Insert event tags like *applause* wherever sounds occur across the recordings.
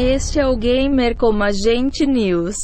Este é o Gamer como Agente News.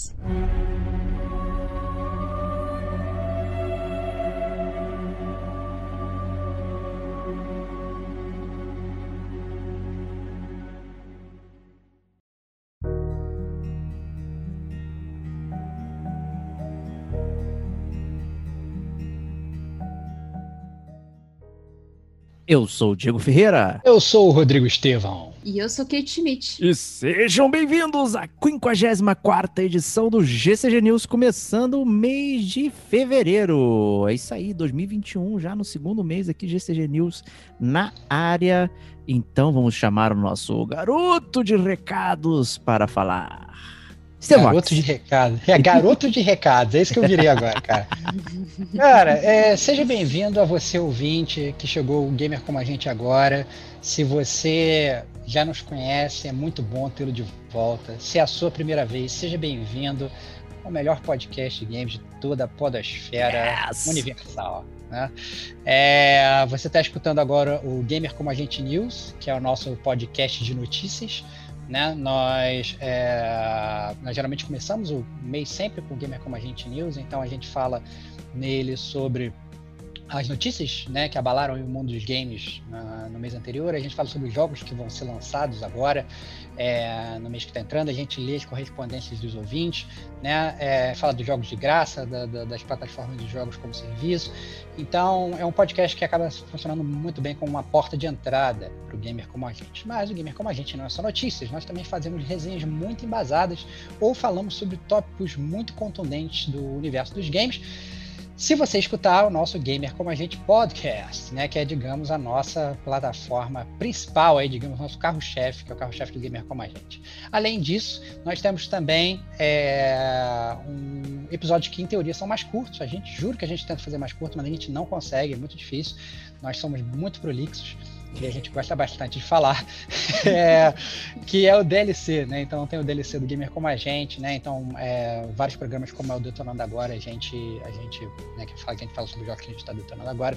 Eu sou o Diego Ferreira. Eu sou o Rodrigo Estevão. E eu sou Kate Schmidt. E sejam bem-vindos à 54 edição do GCG News, começando o mês de fevereiro. É isso aí, 2021, já no segundo mês aqui, GCG News na área. Então vamos chamar o nosso garoto de recados para falar. Garoto de recado. É, garoto de recados, é isso que eu virei agora, cara. *laughs* Cara, é, seja bem-vindo a você, ouvinte, que chegou o Gamer Como a Gente agora. Se você já nos conhece, é muito bom tê-lo de volta. Se é a sua primeira vez, seja bem-vindo ao melhor podcast de games de toda a podosfera yes. universal. Né? É, você está escutando agora o Gamer Como a Gente News, que é o nosso podcast de notícias. Né? Nós, é, nós geralmente começamos o mês sempre com o Gamer Como a Gente News, então a gente fala nele sobre as notícias né, que abalaram o mundo dos games uh, no mês anterior. A gente fala sobre os jogos que vão ser lançados agora, é, no mês que está entrando. A gente lê as correspondências dos ouvintes, né, é, fala dos jogos de graça, da, da, das plataformas de jogos como serviço. Então, é um podcast que acaba funcionando muito bem como uma porta de entrada para o gamer como a gente. Mas o gamer como a gente não é só notícias, nós também fazemos resenhas muito embasadas ou falamos sobre tópicos muito contundentes do universo dos games se você escutar o nosso Gamer Como a Gente podcast, né, que é, digamos, a nossa plataforma principal, aí, digamos, nosso carro-chefe, que é o carro-chefe do Gamer Como a Gente. Além disso, nós temos também é, um episódio que, em teoria, são mais curtos. A gente jura que a gente tenta fazer mais curto, mas a gente não consegue, é muito difícil. Nós somos muito prolixos que a gente gosta bastante de falar, *laughs* é, que é o DLC, né? Então tem o DLC do Gamer como a gente, né? Então é, vários programas como é o Detonando Agora, a gente, a gente, né, que fala, que a gente fala sobre jogos que a gente está detonando agora,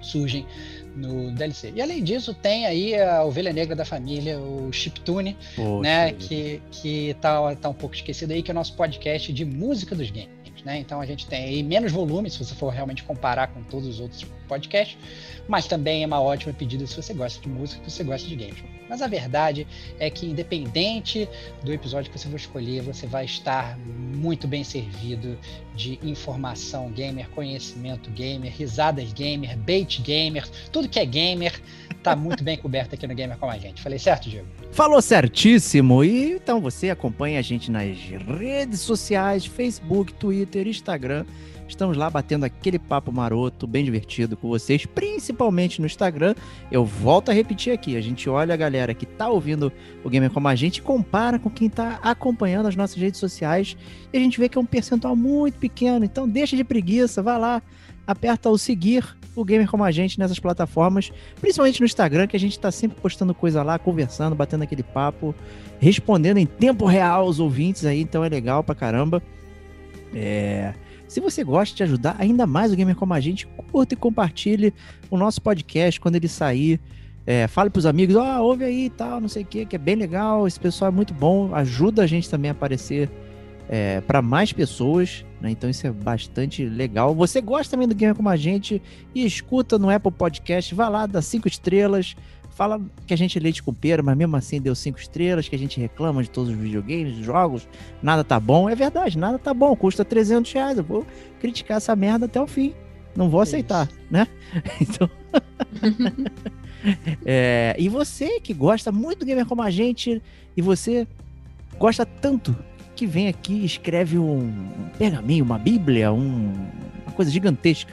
surgem no DLC. E além disso, tem aí a ovelha negra da família, o Chiptune, né? Que, que tá, tá um pouco esquecido aí, que é o nosso podcast de música dos games. Né? Então a gente tem menos volume, se você for realmente comparar com todos os outros podcasts, mas também é uma ótima pedida se você gosta de música, se você gosta de games. Mas a verdade é que, independente do episódio que você for escolher, você vai estar muito bem servido de informação gamer, conhecimento gamer, risadas gamer, bait gamer, tudo que é gamer tá muito bem coberto aqui no Gamer com a gente. Falei certo, Diego? Falou certíssimo. E então você acompanha a gente nas redes sociais, Facebook, Twitter, Instagram Estamos lá batendo aquele papo maroto, bem divertido com vocês, principalmente no Instagram. Eu volto a repetir aqui: a gente olha a galera que tá ouvindo o Gamer como a gente compara com quem tá acompanhando as nossas redes sociais e a gente vê que é um percentual muito pequeno. Então, deixa de preguiça, vai lá, aperta o seguir o Gamer como a gente nessas plataformas, principalmente no Instagram, que a gente está sempre postando coisa lá, conversando, batendo aquele papo, respondendo em tempo real os ouvintes aí, então é legal pra caramba. É... Se você gosta de ajudar ainda mais o Gamer como a gente, curta e compartilhe o nosso podcast quando ele sair. É, fale pros amigos, ó, oh, ouve aí e tal, não sei o que, que é bem legal, esse pessoal é muito bom, ajuda a gente também a aparecer é, para mais pessoas, Né? Então isso é bastante legal. Você gosta também do Gamer Como a Gente e escuta no Apple Podcast, vá lá, dá cinco estrelas, fala que a gente é leite com pera, mas mesmo assim deu cinco estrelas, que a gente reclama de todos os videogames, jogos, nada tá bom. É verdade, nada tá bom, custa 300 reais. Eu vou criticar essa merda até o fim. Não vou aceitar, Isso. né? *laughs* Então. *laughs* é, e você que gosta muito do gamer como a gente, e você gosta tanto que vem aqui e escreve um, pergaminho, uma bíblia, um, uma coisa gigantesca,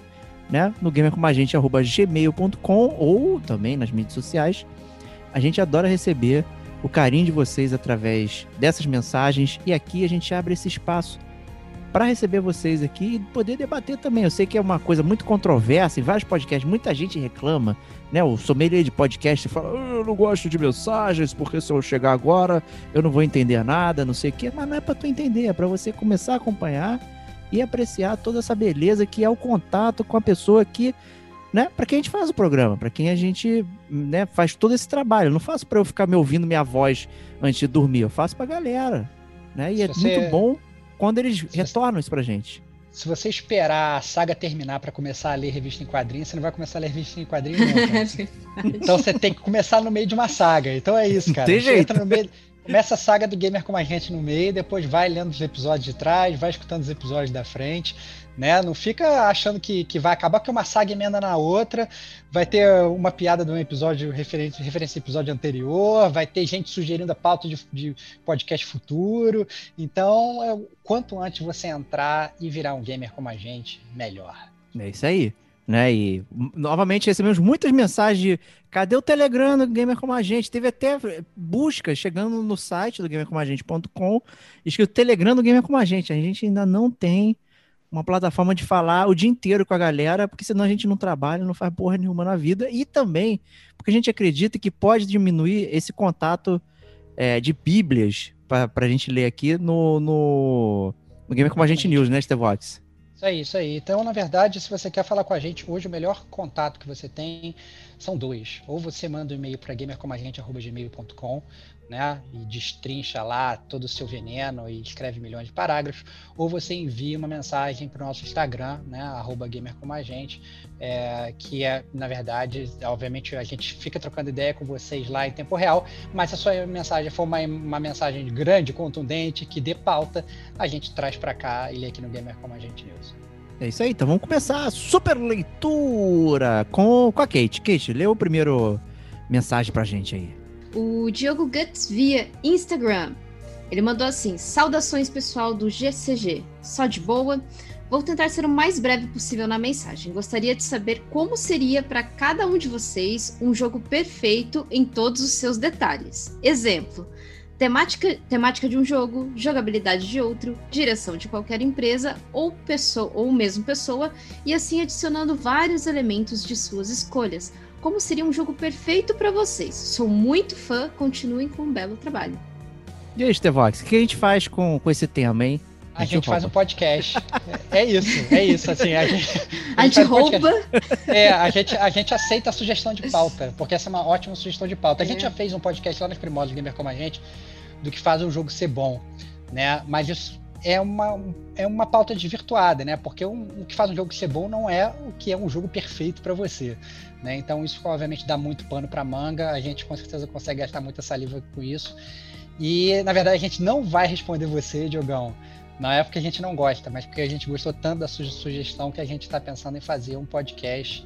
né? No gamercomagente.gmail.com ou também nas mídias sociais. A gente adora receber o carinho de vocês através dessas mensagens e aqui a gente abre esse espaço para receber vocês aqui e poder debater também. Eu sei que é uma coisa muito controversa em vários podcasts, muita gente reclama, né? O sommelier de podcast fala: eu não gosto de mensagens, porque se eu chegar agora eu não vou entender nada, não sei o quê. Mas não é para tu entender, é para você começar a acompanhar e apreciar toda essa beleza que é o contato com a pessoa que, né, para quem a gente faz o programa, para quem a gente, né, faz todo esse trabalho. Eu não faço para eu ficar me ouvindo minha voz antes de dormir, eu faço pra galera, né? E se é muito bom quando eles se retornam você... isso pra gente. Se você esperar a saga terminar para começar a ler revista em quadrinhos, você não vai começar a ler revista em quadrinhos, não. *laughs* então você tem que começar no meio de uma saga. Então é isso, cara. Tem jeito. Entra no meio, começa a saga do gamer com a gente no meio, depois vai lendo os episódios de trás, vai escutando os episódios da frente né? Não fica achando que, que vai acabar que uma saga emenda na outra, vai ter uma piada de um episódio referente, referência ao episódio anterior, vai ter gente sugerindo a pauta de, de podcast futuro. Então, quanto antes você entrar e virar um gamer como a gente, melhor. É isso aí. Né? E novamente recebemos muitas mensagens de cadê o Telegram do Gamer Como a Gente? Teve até busca chegando no site do gamercomagente.com escrito Telegram do Gamer Como a Gente. A gente ainda não tem uma plataforma de falar o dia inteiro com a galera, porque senão a gente não trabalha, não faz porra nenhuma na vida, e também porque a gente acredita que pode diminuir esse contato é, de bíblias para a gente ler aqui no, no, no Gamer Como a Gente News, né, Stevox? Isso aí, isso aí. Então, na verdade, se você quer falar com a gente, hoje o melhor contato que você tem são dois. Ou você manda um e-mail para gamercomagente.gmail.com, né, e destrincha lá todo o seu veneno e escreve milhões de parágrafos, ou você envia uma mensagem para o nosso Instagram, né, arroba gamercomagente, é, que é, na verdade, obviamente a gente fica trocando ideia com vocês lá em tempo real, mas se a sua mensagem for uma, uma mensagem grande, contundente, que dê pauta, a gente traz para cá e lê aqui no Gamer Como a Gente News. É isso aí, então vamos começar a super leitura com, com a Kate. Kate, lê o primeiro mensagem pra gente aí o Diogo Guts via Instagram. Ele mandou assim: Saudações pessoal do GCG. Só de boa. Vou tentar ser o mais breve possível na mensagem. Gostaria de saber como seria para cada um de vocês um jogo perfeito em todos os seus detalhes. Exemplo: temática, temática de um jogo, jogabilidade de outro, direção de qualquer empresa ou pessoa ou mesmo pessoa, e assim adicionando vários elementos de suas escolhas, como seria um jogo perfeito para vocês. Sou muito fã, continuem com um belo trabalho. E aí, Stevox, o que a gente faz com, com esse tema, hein? A, a gente, faz um podcast. é isso, é isso. Assim, a gente, *laughs* a gente, a gente rouba. É, a gente, a gente aceita a sugestão de pauta, porque essa é uma ótima sugestão de pauta. A gente é. já fez um podcast lá nos primórdios Gamer como a gente, do que faz um jogo ser bom, né? Mas isso é uma, é uma pauta desvirtuada, né? Porque um, o que faz um jogo ser bom não é o que é um jogo perfeito para você. Né? Então isso obviamente dá muito pano para manga, a gente com certeza consegue gastar muita saliva com isso. E na verdade a gente não vai responder você, Diogão. Não é porque a gente não gosta, mas porque a gente gostou tanto da sugestão que a gente está pensando em fazer um podcast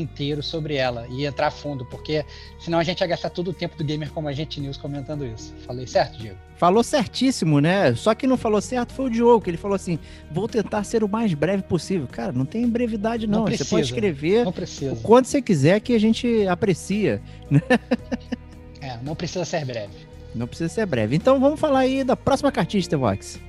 inteiro sobre ela e entrar fundo, porque senão a gente ia gastar todo o tempo do Gamer como a gente News comentando isso. Falei certo, Diego? Falou certíssimo, né? Só que não falou certo foi o Diogo, que ele falou assim: vou tentar ser o mais breve possível. Cara, não tem brevidade, não. não precisa, você pode escrever o quanto você quiser que a gente aprecia. Né? É, não precisa ser breve. Não precisa ser breve. Então vamos falar aí da próxima cartista, Vox.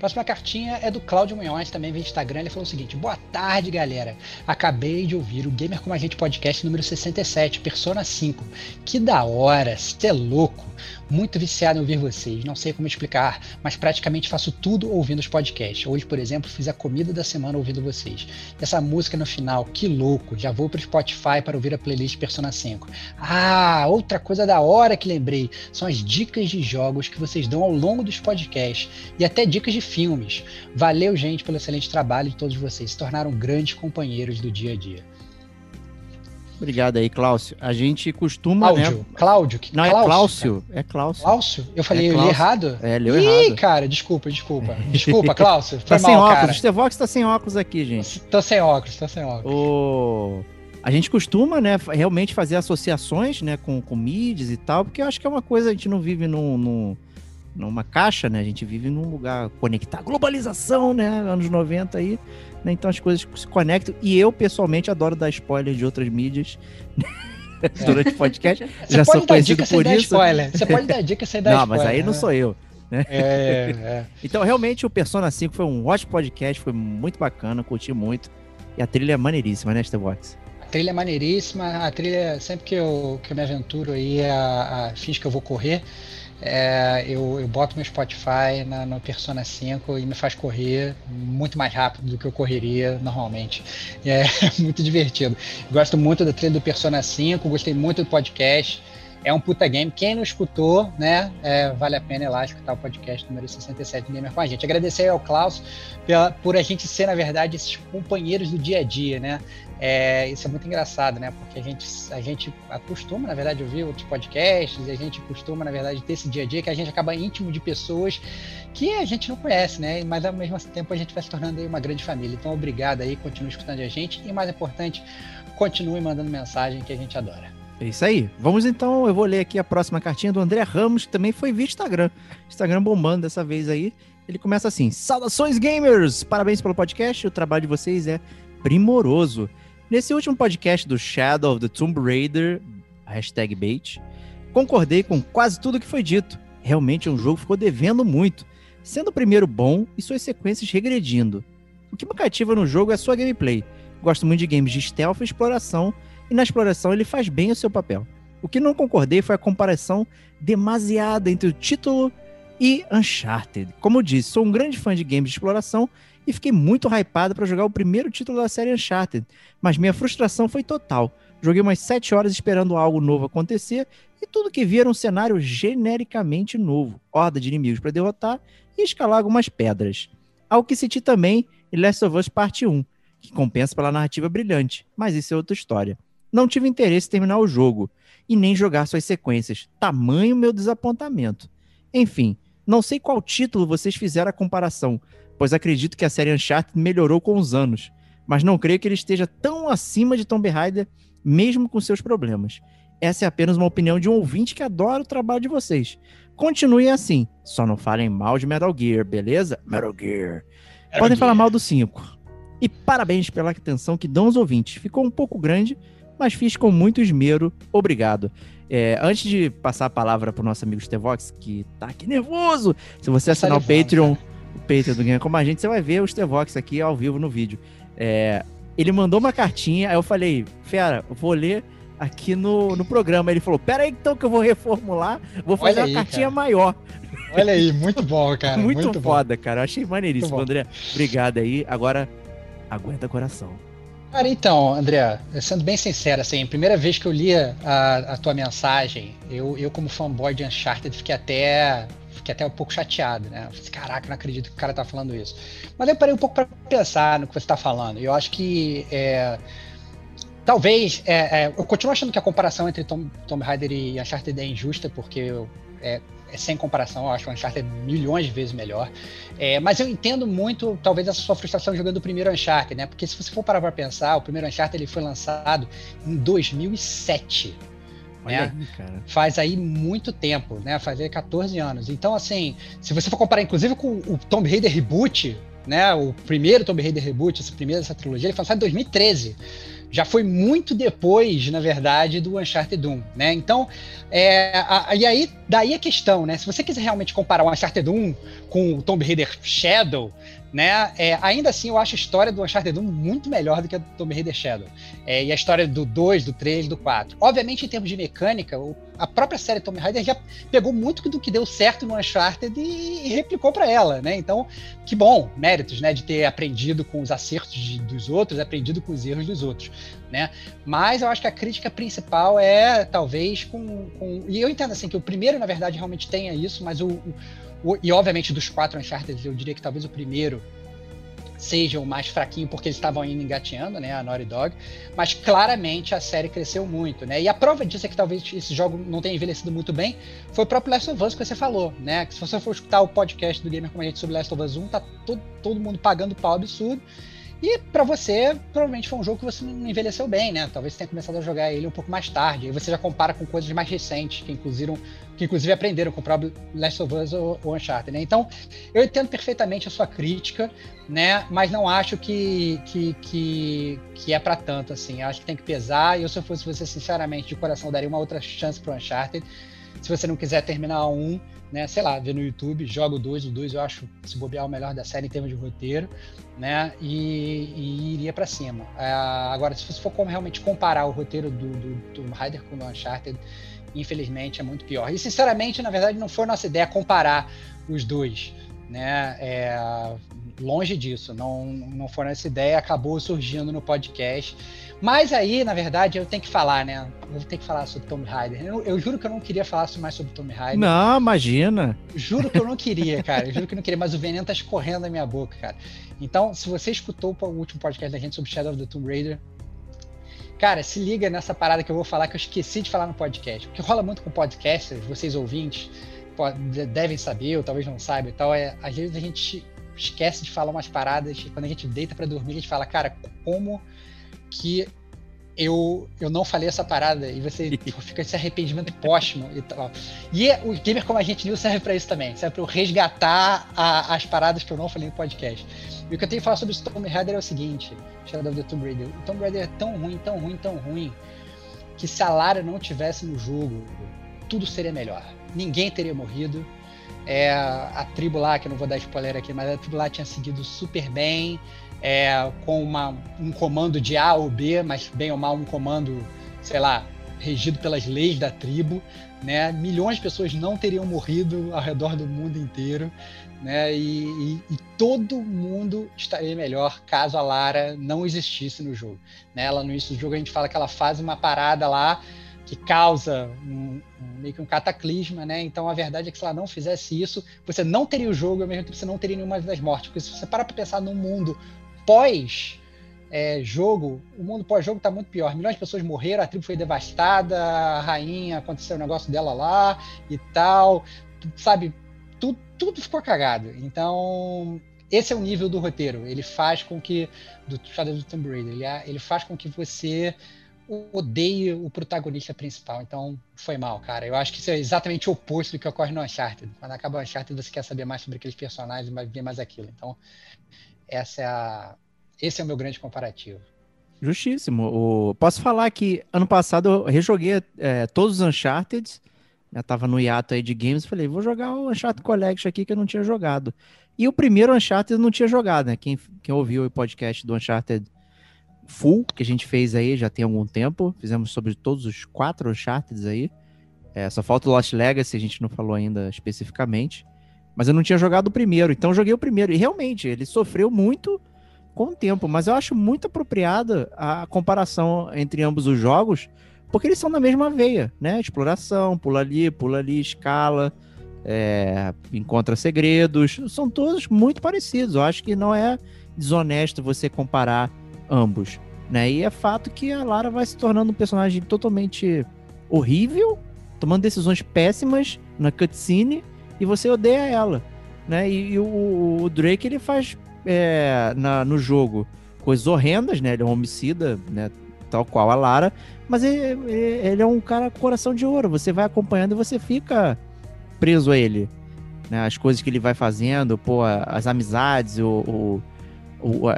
Próxima cartinha é do Cláudio Munhoz, também vem Instagram. Ele falou o seguinte: Boa tarde, galera. Acabei de ouvir o Gamer Como a Gente podcast número 67, Persona 5. Que da hora, você é louco. Muito viciado em ouvir vocês. Não sei como explicar, mas praticamente faço tudo ouvindo os podcasts. Hoje, por exemplo, fiz a comida da semana ouvindo vocês. Essa música no final, que louco. Já vou pro Spotify para ouvir a playlist Persona 5. Ah, outra coisa da hora que lembrei são as dicas de jogos que vocês dão ao longo dos podcasts e até dicas de filmes. Valeu, gente, pelo excelente trabalho de todos vocês. Se tornaram grandes companheiros do dia a dia. Obrigado aí, Cláudio. A gente costuma. Cláudio, né? Cláudio, que Não, é Cláudio, Cláudio. É Cláudio. Cláudio? Eu falei, É eu li Cláudio. errado? É, leu Ih, errado. cara, desculpa, desculpa. Desculpa, Cláudio. *laughs* Tá sem mal, óculos. cara. O Stevox tá sem óculos aqui, gente. Tô sem óculos, tô sem óculos. O... A gente costuma, né, realmente fazer associações, né, com, com mídias e tal, porque eu acho que é uma coisa, a gente não vive num, num- numa caixa, né, a gente vive num lugar conectado. Globalização, né, anos 90 aí, né, então as coisas se conectam. E eu, pessoalmente, adoro dar spoiler de outras mídias *laughs* durante o podcast. *laughs* Você Já sou conhecido por dar isso. spoiler. Você pode *laughs* dar dica sem dar Não, spoiler. mas aí não né? sou eu. É, é. Então, realmente, o Persona 5 foi um ótimo podcast, foi muito bacana, curti muito. E a trilha é maneiríssima, né, Stevox? A trilha é maneiríssima. A trilha, sempre que eu, que eu me aventuro aí a, a fins que eu vou correr, é, eu, eu boto meu Spotify na, no Persona 5 e me faz correr muito mais rápido do que eu correria normalmente. É *laughs* muito divertido. Gosto muito da trilha do Persona 5, gostei muito do podcast. É um puta game. Quem não escutou, né? é, vale a pena ir lá escutar o podcast número 67 do Gamer com a gente. Agradecer ao Klaus pela, por a gente ser, na verdade, esses companheiros do dia a dia, né? É, isso é muito engraçado, né? Porque a gente, a gente acostuma, na verdade, ouvir outros podcasts, e a gente costuma, na verdade, ter esse dia a dia que a gente acaba íntimo de pessoas que a gente não conhece, né? Mas ao mesmo tempo a gente vai se tornando uma grande família. Então, obrigado aí, continue escutando a gente e, mais importante, continue mandando mensagem que a gente adora. É isso aí. Vamos então, eu vou ler aqui a próxima cartinha do André Ramos, que também foi via Instagram. Instagram bombando dessa vez aí. Ele começa assim: Saudações gamers! Parabéns pelo podcast, o trabalho de vocês é primoroso. Nesse último podcast do Shadow of the Tomb Raider, hashtag bait, concordei com quase tudo que foi dito. Realmente um jogo ficou devendo muito, sendo o primeiro bom e suas sequências regredindo. O que me cativa no jogo é sua gameplay. Gosto muito de games de stealth e exploração, e na exploração ele faz bem o seu papel. O que não concordei foi a comparação demasiada entre o título e Uncharted. Como eu disse, sou um grande fã de games de exploração e fiquei muito hypado para jogar o primeiro título da série Uncharted, mas minha frustração foi total. Joguei umas 7 horas esperando algo novo acontecer e tudo que vi era um cenário genericamente novo, horda de inimigos para derrotar e escalar algumas pedras. Ao que citi também em Last of Us Parte 1, que compensa pela narrativa brilhante, mas isso é outra história. Não tive interesse em terminar o jogo e nem jogar suas sequências. Tamanho meu desapontamento. Enfim, não sei qual título vocês fizeram a comparação, pois acredito que a série Uncharted melhorou com os anos, mas não creio que ele esteja tão acima de Tomb Raider, mesmo com seus problemas. Essa é apenas uma opinião de um ouvinte que adora o trabalho de vocês. Continuem assim, só não falem mal de Metal Gear, beleza? Metal Gear. Podem falar mal do 5. E parabéns pela atenção que dão os ouvintes. Ficou um pouco grande, mas fiz com muito esmero. Obrigado. É, antes de passar a palavra pro nosso amigo Stevox, que tá aqui nervoso, se você assinar o Patreon, o Patreon do Game Como a Gente, você vai ver o Stevox aqui ao vivo no vídeo. É, ele mandou uma cartinha, aí eu falei, fera, vou ler aqui no, no programa. Ele falou, pera aí então que eu vou reformular, vou fazer Olha uma aí, cartinha cara. maior. Olha aí, muito bom, cara. *laughs* muito, muito, bom. foda, cara. Eu achei maneiríssimo, bom. André. Obrigado aí. Agora, aguenta coração. Cara, então, André, sendo bem sincero, assim, primeira vez que eu li a, a tua mensagem, eu, eu como fanboy de Uncharted fiquei até fiquei até um pouco chateado, né? Eu falei, assim, Caraca, não acredito que o cara tá falando isso. Mas eu parei um pouco para pensar no que você tá falando. Eu acho que é, talvez é, é, eu continuo achando que a comparação entre Tom, Tomb Raider e Uncharted é injusta, porque eu, é, é sem comparação, eu acho o Uncharted milhões de vezes melhor. É, mas eu entendo muito, talvez, essa sua frustração jogando o primeiro Uncharted, né? Porque se você for parar pra pensar, o primeiro Uncharted ele foi lançado em 2007. Olha É. aí. Faz aí muito tempo, né? Faz aí 14 anos. Então, assim, se você for comparar, inclusive, com o Tomb Raider Reboot, né? O primeiro Tomb Raider Reboot, esse primeiro dessa trilogia, ele foi lançado em 2013 já foi muito depois, na verdade, do Uncharted 1, né? Então, é, a- e aí, daí a questão, né? Se você quiser realmente comparar o Uncharted 1 com o Tomb Raider Shadow, né? É, ainda assim, eu acho a história do Uncharted 1 muito melhor do que a do Tomb Raider Shadow. É, e a história do 2, do 3, do 4. Obviamente, em termos de mecânica, a própria série Tomb Raider já pegou muito do que deu certo no Uncharted e, e replicou para ela, né? Então, que bom, méritos, né? De ter aprendido com os acertos de- dos outros, aprendido com os erros dos outros, né? Mas eu acho que a crítica principal é, talvez, com... com... E eu entendo, assim, que o primeiro, na verdade, realmente tenha isso, mas o, O- E obviamente dos quatro Uncharted, eu diria que talvez o primeiro seja o mais fraquinho, porque eles estavam ainda engateando, né, a Naughty Dog, mas claramente a série cresceu muito, né, e a prova disso é que talvez esse jogo não tenha envelhecido muito bem, foi o próprio Last of Us que você falou, né, que se você for escutar o podcast do Gamer Como a gente sobre Last of Us 1, tá todo, todo mundo pagando pau absurdo, e pra você, provavelmente foi um jogo que você não envelheceu bem, né? Talvez você tenha começado a jogar ele um pouco mais tarde. Aí você já compara com coisas mais recentes, que inclusive, que inclusive aprenderam com o próprio Last of Us ou, ou Uncharted, né? Então, eu entendo perfeitamente a sua crítica, né? Mas não acho que, que, que, que é para tanto, assim. Eu acho que tem que pesar. E eu, se eu fosse você, sinceramente, de coração, daria uma outra chance pro Uncharted. Se você não quiser terminar um, né? Sei lá, ver no YouTube, joga o 2. O 2 eu acho, se bobear, o melhor da série em termos de roteiro, né? E, e iria para cima. É, agora, se você for como realmente comparar o roteiro do, do, do Tomb Raider com o Uncharted, infelizmente é muito pior. E sinceramente, na verdade, não foi nossa ideia comparar os dois, né? É, longe disso, não, não foi nossa ideia, acabou surgindo no podcast. Mas aí, na verdade, eu tenho que falar, né? Eu tenho que falar sobre Tomb Raider. Eu, eu juro que eu não queria falar mais sobre Tomb Raider. Não, imagina. Juro que eu não *laughs* queria, cara. Eu juro que eu não queria, mas o veneno tá escorrendo na minha boca, cara. Então, se você escutou o último podcast da gente sobre Shadow of the Tomb Raider, cara, se liga nessa parada que eu vou falar que eu esqueci de falar no podcast. O que rola muito com podcasters, vocês ouvintes, devem saber, ou talvez não saibam e tal, é às vezes a gente esquece de falar umas paradas, e quando a gente deita para dormir, a gente fala, cara, como que eu, eu não falei essa parada e você *laughs* fica esse arrependimento póstumo e tal. E o Gamer Como a Gente News serve para isso também, serve para eu resgatar a, as paradas que eu não falei no podcast. E o que eu tenho que falar sobre o Tomb Raider é o seguinte, Shadow of the Tomb Raider. O Tomb Raider é tão ruim, tão ruim, tão ruim, que se a Lara não tivesse no jogo, tudo seria melhor. Ninguém teria morrido. É, a tribo lá, que eu não vou dar spoiler aqui, mas a tribo lá tinha seguido super bem, é, com uma, um comando de A ou B, mas bem ou mal um comando, sei lá, regido pelas leis da tribo, né? Milhões de pessoas não teriam morrido ao redor do mundo inteiro, né? E, e, e todo mundo estaria melhor caso a Lara não existisse no jogo. Né? Ela no início do jogo a gente fala que ela faz uma parada lá que causa um, um, meio que um cataclisma, né? Então a verdade é que se ela não fizesse isso, você não teria o jogo, ao mesmo tempo você não teria nenhuma das mortes. Porque se você para para pensar num mundo pós é, jogo, o mundo pós-jogo está muito pior. Milhões de pessoas morreram, a tribo foi devastada, a rainha aconteceu o um negócio dela lá e tal, sabe? Tudo, tudo ficou cagado. Então, esse é o nível do roteiro. Ele faz com que do Shadow the Tomb Raider, ele, ele faz com que você odeie o protagonista principal. Então, foi mal, cara. Eu acho que isso é exatamente o oposto do que ocorre no Uncharted. Quando acaba o Uncharted, você quer saber mais sobre aqueles personagens e ver mais aquilo. Então, essa é a, esse é o meu grande comparativo. Justíssimo. O... Posso falar que ano passado eu rejoguei é, todos os Uncharted. Eu tava no hiato aí de games. Falei, vou jogar o Uncharted Collection aqui que eu não tinha jogado. E o primeiro Uncharted eu não tinha jogado, né? Quem, quem ouviu o podcast do Uncharted Full, que a gente fez aí já tem algum tempo. Fizemos sobre todos os quatro Uncharted aí. É, só falta o Lost Legacy, a gente não falou ainda especificamente. Mas eu não tinha jogado o primeiro, então joguei o primeiro. E realmente, ele sofreu muito com o tempo, mas eu acho muito apropriada a comparação entre ambos os jogos, porque eles são da mesma veia, né? Exploração, pula ali, pula ali, escala, é, encontra segredos, são todos muito parecidos. Eu acho que não é desonesto você comparar ambos, né? E é fato que a Lara vai se tornando um personagem totalmente horrível, tomando decisões péssimas na cutscene e você odeia ela, né? E, e o, o, Drake ele faz é, na, no jogo coisas horrendas, né? Ele é um homicida, né? Tal qual a Lara, mas ele, ele é um cara com coração de ouro. Você vai acompanhando e você fica preso a ele, né? As coisas que ele vai fazendo, pô, as amizades, o, o, o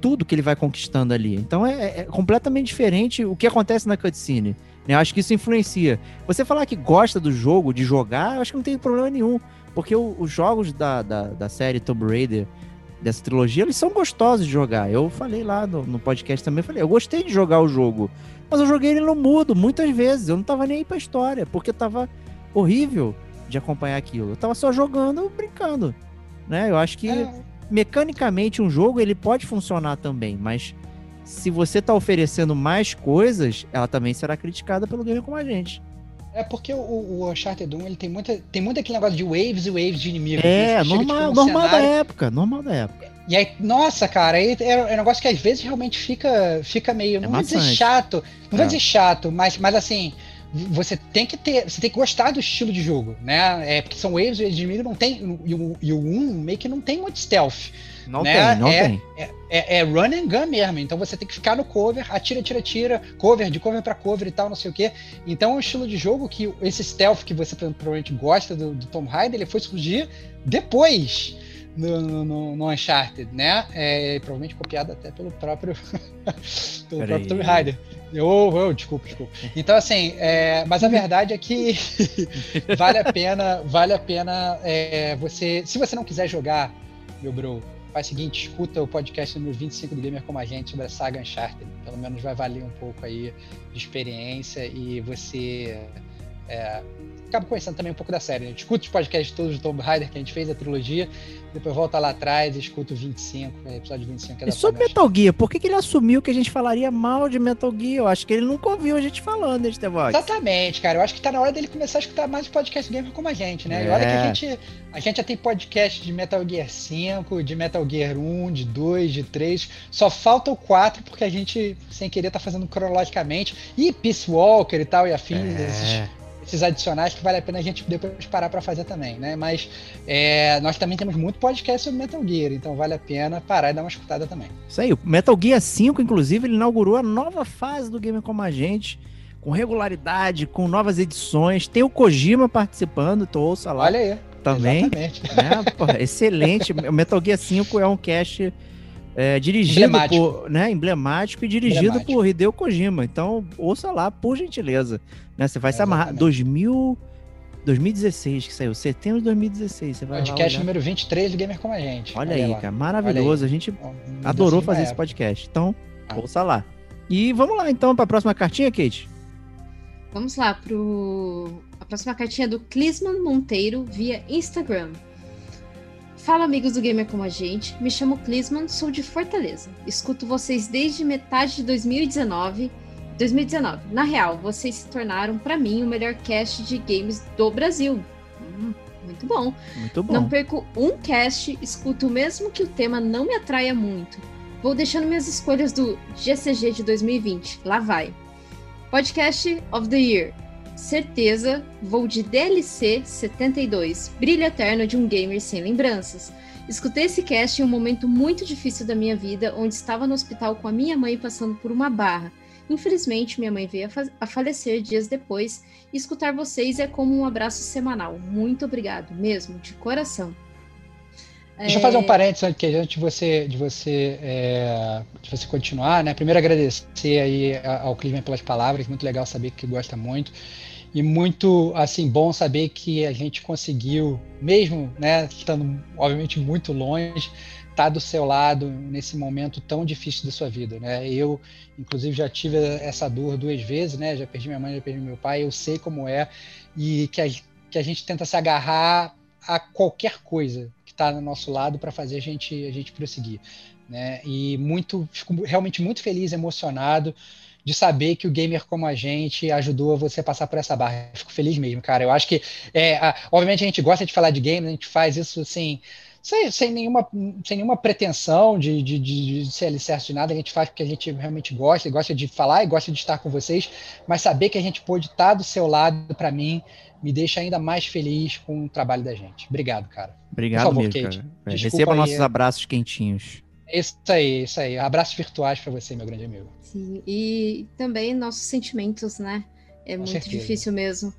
tudo que ele vai conquistando ali. Então é, é completamente diferente o que acontece na cutscene. Eu acho que isso influencia. Você falar que gosta do jogo, de jogar, eu acho que não tem problema nenhum. Porque o, os jogos da, da, da, série Tomb Raider, dessa trilogia, eles são gostosos de jogar. Eu falei lá no, no podcast também, falei, eu gostei de jogar o jogo. Mas eu joguei ele no mudo, muitas vezes. Eu não tava nem aí pra história, porque tava horrível de acompanhar aquilo. Eu tava só jogando, brincando. Né? Eu acho que é. Mecanicamente um jogo ele pode funcionar também, mas se você está oferecendo mais coisas, ela também será criticada pelo gamer como a gente. É porque o, o Uncharted 1 ele tem, muita, tem muito aquele negócio de waves e waves de inimigos. É, né? Normal, tipo, num normal da cenário- época, normal da época. E aí, nossa, cara, aí é, é um negócio que às vezes realmente fica, fica meio. Não vou dizer chato, não vou É. dizer chato, mas, mas assim, você tem que ter. Você tem que gostar do estilo de jogo, né? É, porque são waves e de inimigo não tem. E o, e o 1 meio que não tem muito stealth. Não Né? tem, não É- tem. É, é run and gun mesmo, então você tem que ficar no cover, atira, atira, atira, cover, de cover pra cover e tal, não sei o quê. Então é um estilo de jogo que esse stealth que você provavelmente gosta do, do Tom Raider, ele foi surgir depois no, no- no, Uncharted, né? É, provavelmente copiado até pelo próprio, *laughs* pelo próprio Tom Raider. Oh, oh, desculpa, desculpa. Então, assim, é, mas a verdade é que *laughs* vale a pena, vale a pena é, você. Se você não quiser jogar, meu bro, faz o seguinte, escuta o podcast número 25 do Gamer Como a Gente sobre a saga Uncharted. Pelo menos vai valer um pouco aí de experiência e você é, acaba conhecendo também um pouco da série. Né? Escuta os podcasts todos do Tomb Raider que a gente fez, a trilogia, depois volta lá atrás e escuta o 25, é, episódio 25 que é E sobre Metal Gear, por que, que ele assumiu que a gente falaria mal de Metal Gear? Eu acho que ele nunca ouviu a gente falando, hein, Estevox? Exatamente, cara. Eu acho que tá na hora dele começar a escutar mais podcast gamer como a gente, né? E olha que É. a gente, a gente já tem podcast de Metal Gear 5, de Metal Gear 1, de 2, de 3. Só falta o 4, porque a gente, sem querer, tá fazendo cronologicamente. E Peace Walker e tal, e afins, É. esses adicionais que vale a pena a gente depois parar pra fazer também, né? Mas é, nós também temos muito podcast sobre Metal Gear, então vale a pena parar e dar uma escutada também. Isso aí, o Metal Gear 5, inclusive, ele inaugurou a nova fase do Gamer Como a Gente, com regularidade, com novas edições. Tem o Kojima participando, tu ouça lá Olha aí. também. Exatamente. né? Porra, excelente. *laughs* O Metal Gear 5 é um cast é, dirigido Emblemático. por, né, emblemático e dirigido Emblemático. por Hideo Kojima. Então, ouça lá, por gentileza. Né? Você vai se amarrar. Exatamente. 2000, 2016 que saiu, setembro de 2016. Você vai lá Podcast número 23 do Gamer como a gente. Olha aí, lá. cara, maravilhoso. A gente adorou de fazer esse podcast. Então, Ah. ouça lá. E vamos lá então para a próxima cartinha, Kate. Vamos lá pro a próxima cartinha do Clisman Monteiro via Instagram. Fala amigos do Gamer como a gente, me chamo Clisman, sou de Fortaleza. Escuto vocês desde metade de 2019. 2019. Na real, vocês se tornaram para mim o melhor cast de games do Brasil. Hum, muito bom. Muito bom. Não perco um cast, escuto mesmo que o tema não me atraia muito. Vou deixando minhas escolhas do GCG de 2020. Lá vai. Podcast of the Year. Certeza, vou de DLC 72. Brilho eterno de um gamer sem lembranças. Escutei esse cast em um momento muito difícil da minha vida, onde estava no hospital com a minha mãe passando por uma barra. Infelizmente, minha mãe veio a, fa- a falecer dias depois e escutar vocês é como um abraço semanal. Muito obrigado, mesmo, de coração. Deixa eu É, fazer um parênteses aqui, antes de você, de você, é, de você continuar, né? Primeiro agradecer aí ao Clisman pelas palavras, muito legal saber que gosta muito. E muito, assim, bom saber que a gente conseguiu, mesmo, né, estando, obviamente, muito longe, estar do seu lado nesse momento tão difícil da sua vida, né? Eu, inclusive, já tive essa dor duas vezes, né? Já perdi minha mãe, já perdi meu pai, eu sei como é e que a, que a gente tenta se agarrar a qualquer coisa que está no nosso lado para fazer a gente, a gente prosseguir, né? E muito, fico realmente muito feliz, emocionado de saber que o gamer como a gente ajudou você a passar por essa barra. Fico feliz mesmo, cara. Eu acho que, é, a- obviamente, a gente gosta de falar de games, a gente faz isso assim, sem, sem, nenhuma, sem nenhuma pretensão de, de, de, de ser alicerce de nada. A gente faz porque a gente realmente gosta, e gosta de falar e gosta de estar com vocês, mas saber que a gente pôde estar do seu lado, para mim, me deixa ainda mais feliz com o trabalho da gente. Obrigado, cara. Obrigado Por favor, mesmo, Kate. cara. É, Receba aí, nossos abraços quentinhos. Isso aí, isso aí. Abraços virtuais para você, meu grande amigo. Sim, e também nossos sentimentos, né? É muito certeza. difícil mesmo.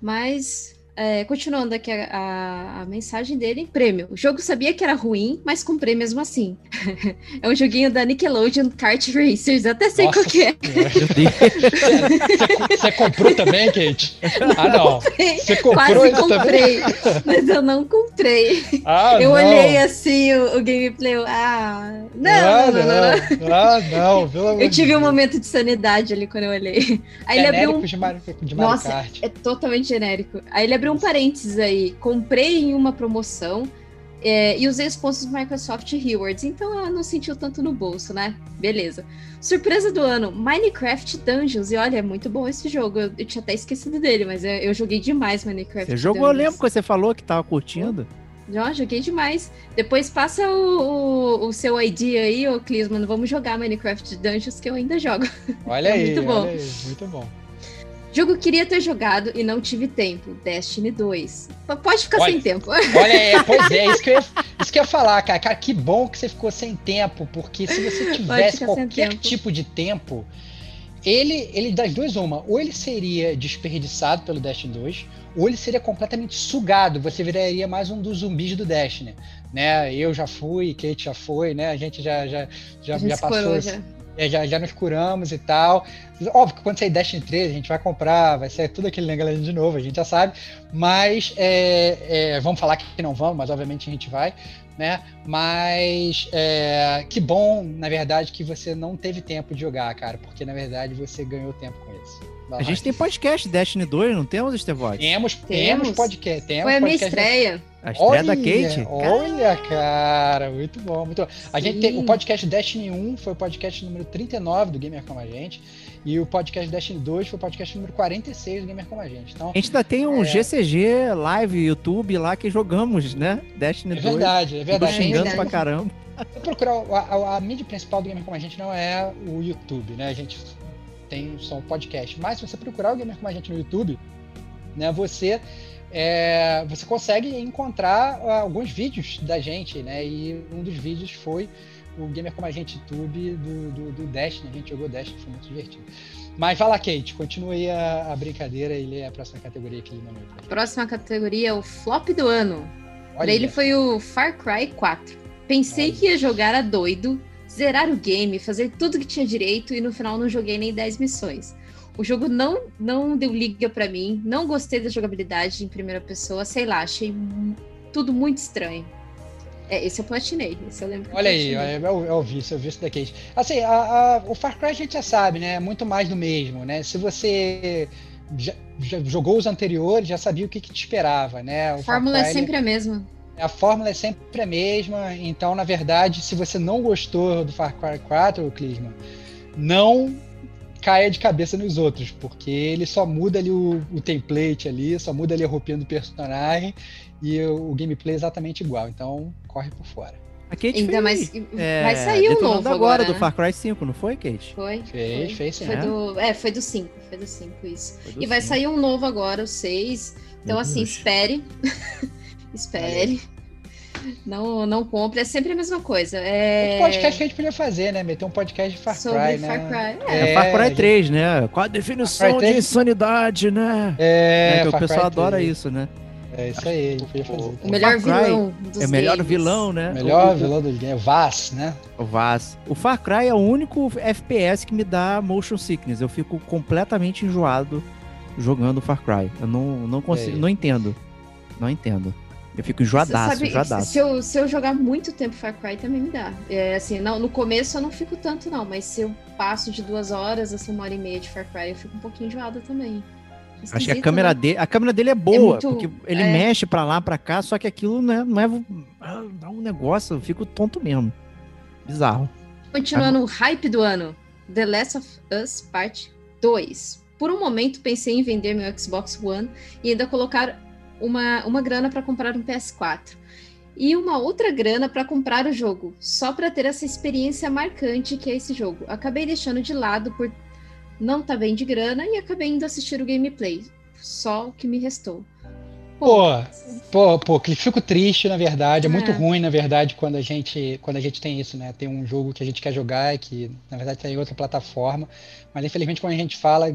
Mas, é, continuando aqui a, a- a mensagem dele, prêmio. O jogo sabia que era ruim, mas comprei mesmo assim. *laughs* é um joguinho da Nickelodeon Kart Racers, até sei Nossa qual que é. *laughs* Você comprou também, Kate? Ah, não. Você comprou Quase isso também? comprei, mas eu não comprei. Ah, eu não. olhei assim o, o gameplay, eu, ah, não, ah, não, não, não. Ah, não, pelo amor *laughs* Eu tive um momento de sanidade ali quando eu olhei. Aí ele abriu um Genérico de Mario, de Mario Nossa, Kart. É totalmente genérico. Aí ele abriu um parênteses aí. Comprei em uma promoção, É, e usei os pontos do Microsoft Rewards, então ela não sentiu tanto no bolso, né? Beleza. Surpresa do ano, Minecraft Dungeons. E olha, é muito bom esse jogo. Eu, eu tinha até esquecido dele, mas eu, eu joguei demais Minecraft Você jogou, eu Dungeons. lembro que você falou que tava curtindo. Já, joguei demais. Depois passa o, o, o seu ID aí, ô Clisman. Vamos jogar Minecraft Dungeons, que eu ainda jogo. Olha *laughs* É aí, muito bom. olha aí, muito bom. Jogo que queria ter jogado e não tive tempo. Destiny 2. P- Pode ficar Olha. sem tempo. Olha, é, *laughs* pois é, isso que, eu ia, isso que eu ia falar, cara. Cara, que bom que você ficou sem tempo, porque se você tivesse qualquer tipo de tempo, ele, ele das duas uma, ou ele seria desperdiçado pelo Destiny 2, ou ele seria completamente sugado, você viraria mais um dos zumbis do Destiny, né? Eu já fui, Kate já foi, né? A gente já já já, gente já passou já. É, já, já nos curamos e tal. Óbvio que quando sair Destiny 3, a gente vai comprar, vai ser tudo aquele negócio de novo, a gente já sabe. Mas é, é, vamos falar que não vamos, mas obviamente a gente vai, né? Mas é, que bom, na verdade, que você não teve tempo de jogar, cara, porque na verdade você ganhou tempo com isso. Vai A gente tem podcast Destiny 2, não temos, Estevode? Temos, Temos. temos podcast. Temos Foi a minha estreia. A estreia da Olha, Kate? Olha, cara, muito bom, muito bom. A gente tem o podcast Destiny 1 foi o podcast número 39 do Gamer Como a Gente, e o podcast Destiny 2 foi o podcast número 46 do Gamer Como a Gente. Então, A gente ainda tem um É. GCG live YouTube lá que jogamos, né? Destiny é 2. verdade, é verdade. xingando verdade. pra caramba. Se procurar a, a- a mídia principal do Gamer Como a Gente não é o YouTube, né? A gente tem só um podcast, mas se você procurar o Gamer Como a Gente no YouTube, né, você é, você consegue encontrar ah, alguns vídeos da gente, né? E um dos vídeos foi o Gamer Como a Gente YouTube do, do, do Destiny. A gente jogou Destiny, foi muito divertido. Mas vai lá, Kate, continue a, a brincadeira e lê a próxima categoria aqui no minuto. Próxima categoria é o flop do ano. Pra Olha, ele foi o Far Cry 4. Pensei Olha. que ia jogar a doido, zerar o game, fazer tudo que tinha direito e no final não joguei nem 10 missões. O jogo não, não deu liga pra mim, não gostei da jogabilidade em primeira pessoa, sei lá, achei tudo muito estranho. É, esse eu platinei, esse eu lembro que eu Olha aí, olha, eu, eu vi isso, eu vi isso da Kate. Assim, a- a- o Far Cry a gente já sabe, né? É muito mais do mesmo, né? Se você já, já jogou os anteriores, já sabia o que, que te esperava, né? O fórmula é Cry, ele- sempre a mesma. A fórmula é sempre a mesma, então, na verdade, se você não gostou do Far Cry 4, Clisman, não caia de cabeça nos outros, porque ele só muda ali o, o template ali, só muda ali a roupinha do personagem e o, o gameplay é exatamente igual, então corre por fora. A Kate Ainda fez, mais. é, vai sair um detonando novo agora, agora, do né? Far Cry 5, não foi, Kate? Foi. Fez, foi. fez sim. Foi É? do, é, foi do 5. Foi do 5 isso. Do E vai sair um novo agora, o 6. Então, Meu assim, Deus. espere. *laughs* espere. Não, não compre, é sempre a mesma coisa. É... Um podcast que a gente podia fazer, né? Meter um podcast de Far sobre Cry, Far né? Cry. É, É, Far Cry gente. 3, né? Qual a definição Far de 3? insanidade, né? É, que o Far Cry pessoal adora 3. isso, né? É isso aí, gente podia fazer. O melhor Far vilão dos É o melhor games. vilão, né? O melhor O- o- vilão do game, o Vaz, né? O Vaz. O Far Cry é o único FPS que me dá motion sickness. Eu fico completamente enjoado jogando Far Cry. Eu não, não consigo, aí? não entendo. Não entendo. Eu fico enjoadaço, Sabe, enjoadaço. se eu, se eu jogar muito tempo Far Cry também me dá. É, assim, não, no começo eu não fico tanto, não, mas se eu passo de duas horas, assim, uma hora e meia de Far Cry, eu fico um pouquinho enjoada também. Acho que a Esquisito, câmera, né? dele, a câmera dele é boa, muito- porque ele é. mexe pra lá, pra cá, só que aquilo né, não é. ah, Dá um negócio, eu fico tonto mesmo. Bizarro. Continuando o hype do ano, The Last of Us Part 2. Por um momento pensei em vender meu Xbox One e ainda colocar uma, uma grana para comprar um PS4. E uma outra grana para comprar o jogo, só para ter essa experiência marcante que é esse jogo. Acabei deixando de lado por não tá bem de grana e acabei indo assistir o gameplay. Só o que me restou. Pô, pô, pô, que fico triste, na verdade. É muito É. ruim, na verdade, quando a gente, quando a gente tem isso, né? Tem um jogo que a gente quer jogar e que, na verdade, tá em outra plataforma. Mas infelizmente, quando a gente fala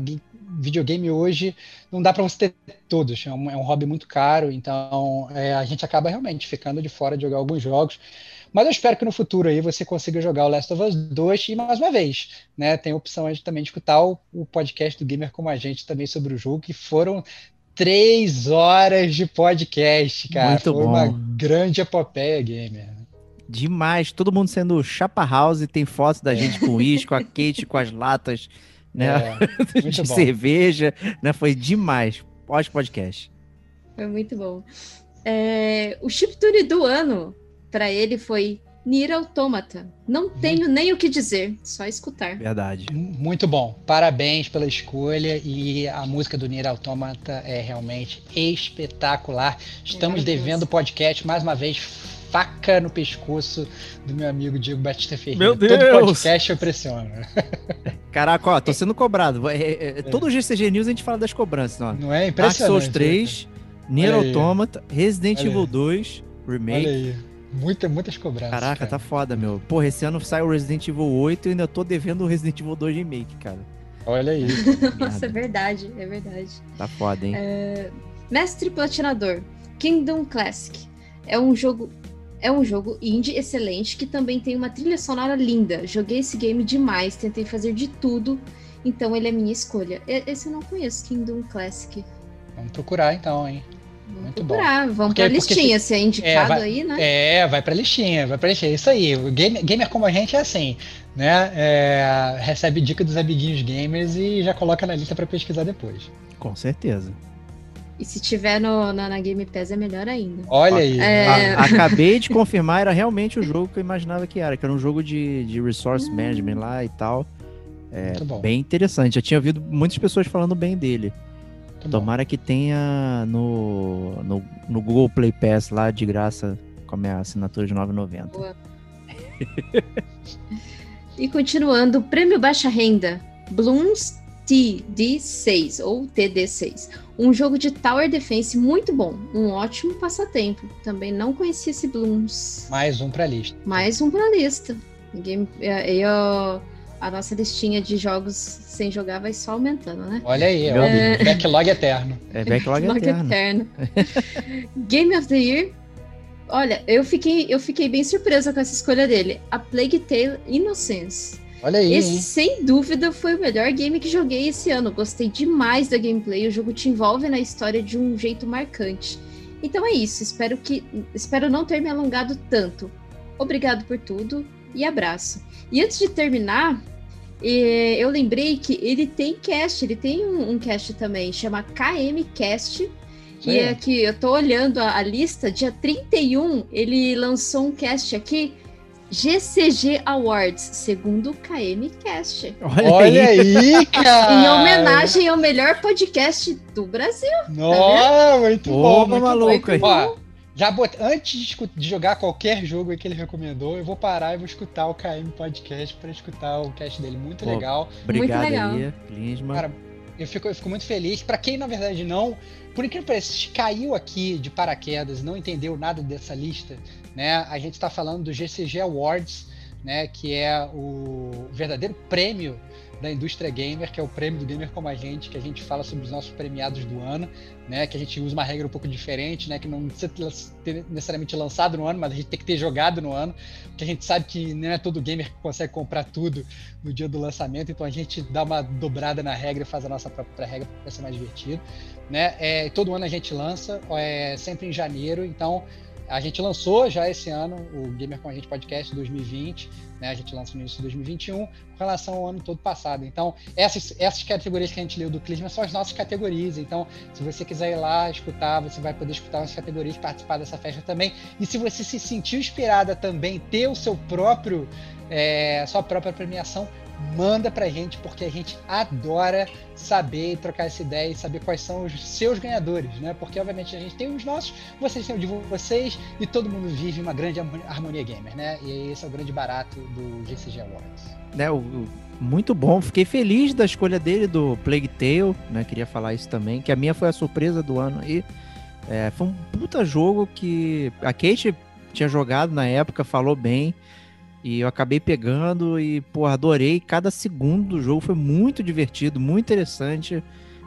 videogame hoje, não dá pra você ter todos. É um, é um hobby muito caro, então é, a gente acaba realmente ficando de fora de jogar alguns jogos. Mas eu espero que no futuro aí você consiga jogar o Last of Us 2 e mais uma vez, né? Tem a opção aí de também escutar o, o podcast do Gamer como a gente também sobre o jogo, que foram três horas de podcast, cara. Muito Foi bom. uma grande epopeia gamer. Demais. Todo mundo sendo chapa house, tem fotos da gente com uísque, com a Kate, com as latas, né? É, *laughs* de bom. cerveja, né? Foi demais. Pós podcast. Foi muito bom. É, o chiptune do ano para ele foi Nier Automata. Não tenho nem o que dizer, só escutar. Verdade. Muito bom. Parabéns pela escolha e a música do Nier Automata é realmente espetacular. Estamos devendo o podcast mais uma vez faca no pescoço do meu amigo Diego Batista Ferreira. Meu Todo Deus! podcast eu pressiono. Caraca, ó, tô sendo cobrado. É, é, é, todo GCG News a gente fala das cobranças, ó. Não é Dark impressionante? Souls 3, Nier Olha. Automata, Resident Olha Evil aí. 2, Olha Remake. aí. Muita, muitas cobranças. Caraca, cara. tá foda, meu. Porra, esse ano sai o Resident Evil 8 e eu ainda tô devendo o Resident Evil 2 Remake, cara. Olha aí. *laughs* Nossa, é verdade, é verdade. Tá foda, hein? Mestre Platinador, Kingdom Classic. É um jogo. É um jogo indie excelente que também tem uma trilha sonora linda. Joguei esse game demais, tentei fazer de tudo, então ele é minha escolha. Esse eu não conheço, Kingdom Classic. Vamos procurar então, hein? Vamos Muito procurar, vamos Porque- pra listinha, se é indicado vai- aí, né? É, vai pra listinha, vai pra listinha. Isso aí, o game- gamer como a gente é assim, né? É, recebe dica dos amiguinhos gamers e já coloca na lista pra pesquisar depois. Com certeza. E se tiver no, na, na Game Pass é melhor ainda. Olha aí. É. A- acabei de confirmar, era realmente o jogo que eu imaginava que era, que era um jogo de, de resource management lá e tal. É, bem interessante. Já tinha ouvido muitas pessoas falando bem dele. Muito bom. Tomara que tenha no, no, no Google Play Pass lá de graça com a minha assinatura de 9,90. *laughs* E continuando, prêmio baixa renda, Blooms TD6 ou TD6. Um jogo de Tower Defense muito bom, um ótimo passatempo. Também não conhecia esse Blooms. Mais um pra lista. Mais um pra lista. Ninguém, é, eu- a nossa listinha de jogos sem jogar vai só aumentando, né? Olha aí, ó, Deus. backlog eterno. É Backlog Log Eterno. eterno. *laughs* Game of the Year. Olha, eu fiquei, eu fiquei bem surpresa com essa escolha dele. A Plague Tale Innocence. Olha aí, Esse, hein? sem dúvida, foi o melhor game que joguei esse ano. Gostei demais da gameplay. O jogo te envolve na história de um jeito marcante. Então é isso. Espero que, espero não ter me alongado tanto. Obrigado por tudo e abraço. E antes de terminar, eh, eu lembrei que ele tem cast. Ele tem um, um cast também, chama KM Cast. Isso E aí. aqui eu tô olhando a, a lista, dia 31, ele lançou um cast aqui, GCG Awards, segundo o KM Cast. Olha, Olha aí. cara! *laughs* Em homenagem ao melhor podcast do Brasil. Nossa, muito Pô, bom, muito maluco bom. Já bot... Antes de, jogar qualquer jogo aí que ele recomendou, eu vou parar e vou escutar o KM Podcast pra escutar o cast dele. Muito Pô, legal. Obrigado legal. aí, Klinsmann. Cara, eu fico, eu fico muito feliz. Pra quem, na verdade, não. Por incrível que pareça, caiu aqui de paraquedas e não entendeu nada dessa lista, né? A gente está falando do GCG Awards, né? Que é o verdadeiro prêmio da indústria gamer, que é o prêmio do gamer como a gente, que a gente fala sobre os nossos premiados do ano, né? Que a gente usa uma regra um pouco diferente, né? Que não precisa ter necessariamente lançado no ano, mas a gente tem que ter jogado no ano, porque a gente sabe que não é todo gamer que consegue comprar tudo no dia do lançamento, então a gente dá uma dobrada na regra e faz a nossa própria regra para ser mais divertido, né? É, todo ano a gente lança, é sempre em janeiro, então a gente lançou já esse ano o Gamer com a gente podcast 2020, né? A gente lança no início de 2021 com relação ao ano todo passado. Então, essas, essas categorias que a gente leu do Clisma são as nossas categorias. Então, se você quiser ir lá escutar, você vai poder escutar as categorias, participar dessa festa também. E se você se sentiu inspirada também ter o seu próprio, é, sua própria premiação, manda pra gente, porque a gente adora saber trocar essa ideia e saber quais são os seus ganhadores, né? Porque obviamente a gente tem os nossos, vocês têm o de vocês e todo mundo vive uma grande harmonia gamer, né? E esse é o grande barato do GCG Awards. né, o, o- muito bom. Fiquei feliz da escolha dele do Plague Tale, né? Queria falar isso também, que a minha foi a surpresa do ano aí. É, foi um puta jogo que a Kate tinha jogado na época, falou bem. E eu acabei pegando e, pô, adorei. Cada segundo do jogo foi muito divertido, muito interessante.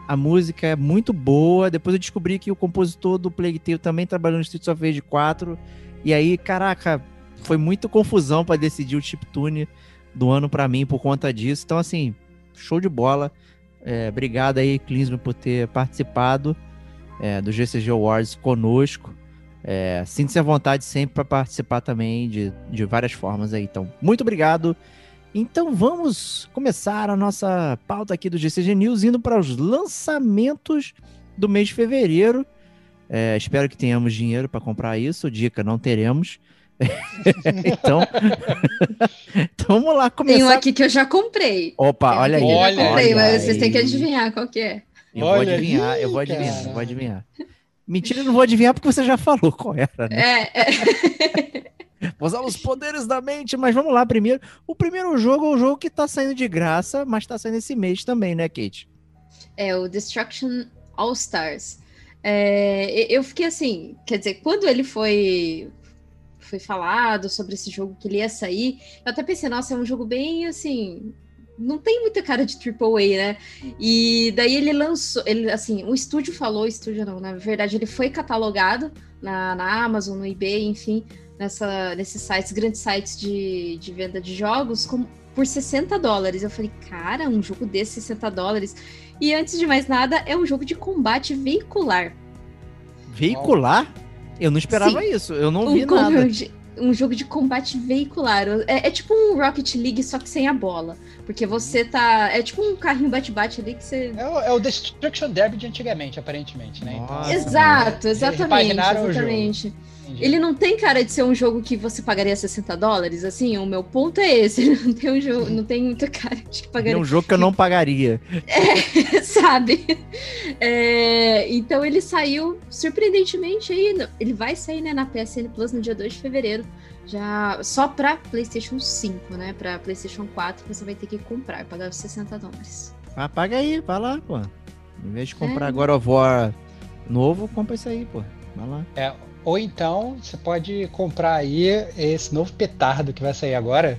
A música é muito boa. Depois eu descobri que o compositor do Plague Tale também trabalhou no Streets of Rage 4. E aí, caraca, foi muita confusão para decidir o chiptune do ano para mim por conta disso. Então, assim, show de bola. É, obrigado aí, Klinsmann, por ter participado é, do GCG Awards conosco. É, Sinta-se à vontade sempre para participar também de, de várias formas aí. Então, muito obrigado. Então, vamos começar a nossa pauta aqui do GCG News, indo para os lançamentos do mês de fevereiro. É, espero que tenhamos dinheiro para comprar isso. Dica, não teremos. *laughs* então, então vamos lá começar. Tem um aqui que eu já comprei. Opa, um olha aí. eu olha comprei, olha mas vocês têm que aí. adivinhar qual que é. Eu vou Olha adivinhar, aí, eu vou adivinhar, cara. eu vou adivinhar. Mentira, eu não vou adivinhar porque você já falou qual era, né? É, é. *laughs* Vou usar os poderes da mente, mas vamos lá primeiro. O primeiro jogo é o jogo que tá saindo de graça, mas tá saindo esse mês também, né, Kate? É o Destruction All Stars. É, eu fiquei assim, quer dizer, quando ele foi foi falado sobre esse jogo que ele ia sair, eu até pensei, nossa, é um jogo bem assim, não tem muita cara de AAA, né? E daí ele lançou, ele assim, o estúdio falou, estúdio não, na verdade ele foi catalogado na, na Amazon, no eBay, enfim, nessa, nesses sites, grandes sites de, de venda de jogos, como, por 60 dólares. Eu falei, cara, um jogo desse 60 dólares. E antes de mais nada, é um jogo de combate veicular. Veicular? Eu não esperava Sim. isso, eu não vi com- nada. de- um jogo de combate veicular. É, é tipo um Rocket League, só que sem a bola. Porque você tá. É tipo um carrinho bate-bate ali que você. É o, é o Destruction Derby de antigamente, aparentemente, né? Nossa. Exato, eles exatamente. repaginaram o jogo. Exatamente. Entendi. Ele não tem cara de ser um jogo que você pagaria 60 dólares, assim, o meu ponto é esse. *laughs* Ele não tem um jogo, não tem muita cara de que É pagaria um jogo que eu não pagaria. *laughs* sabe? É, então ele saiu surpreendentemente aí. Ele vai sair né, na PSN Plus no dia 2 de fevereiro. Já só pra PlayStation 5, né? Pra PlayStation 4 você vai ter que comprar, pagar os 60 dólares. Ah, paga aí, vai lá, pô. Em vez de comprar É. agora o War novo, compra isso aí, pô. Vai lá. É, ou então você pode comprar aí esse novo petardo que vai sair agora,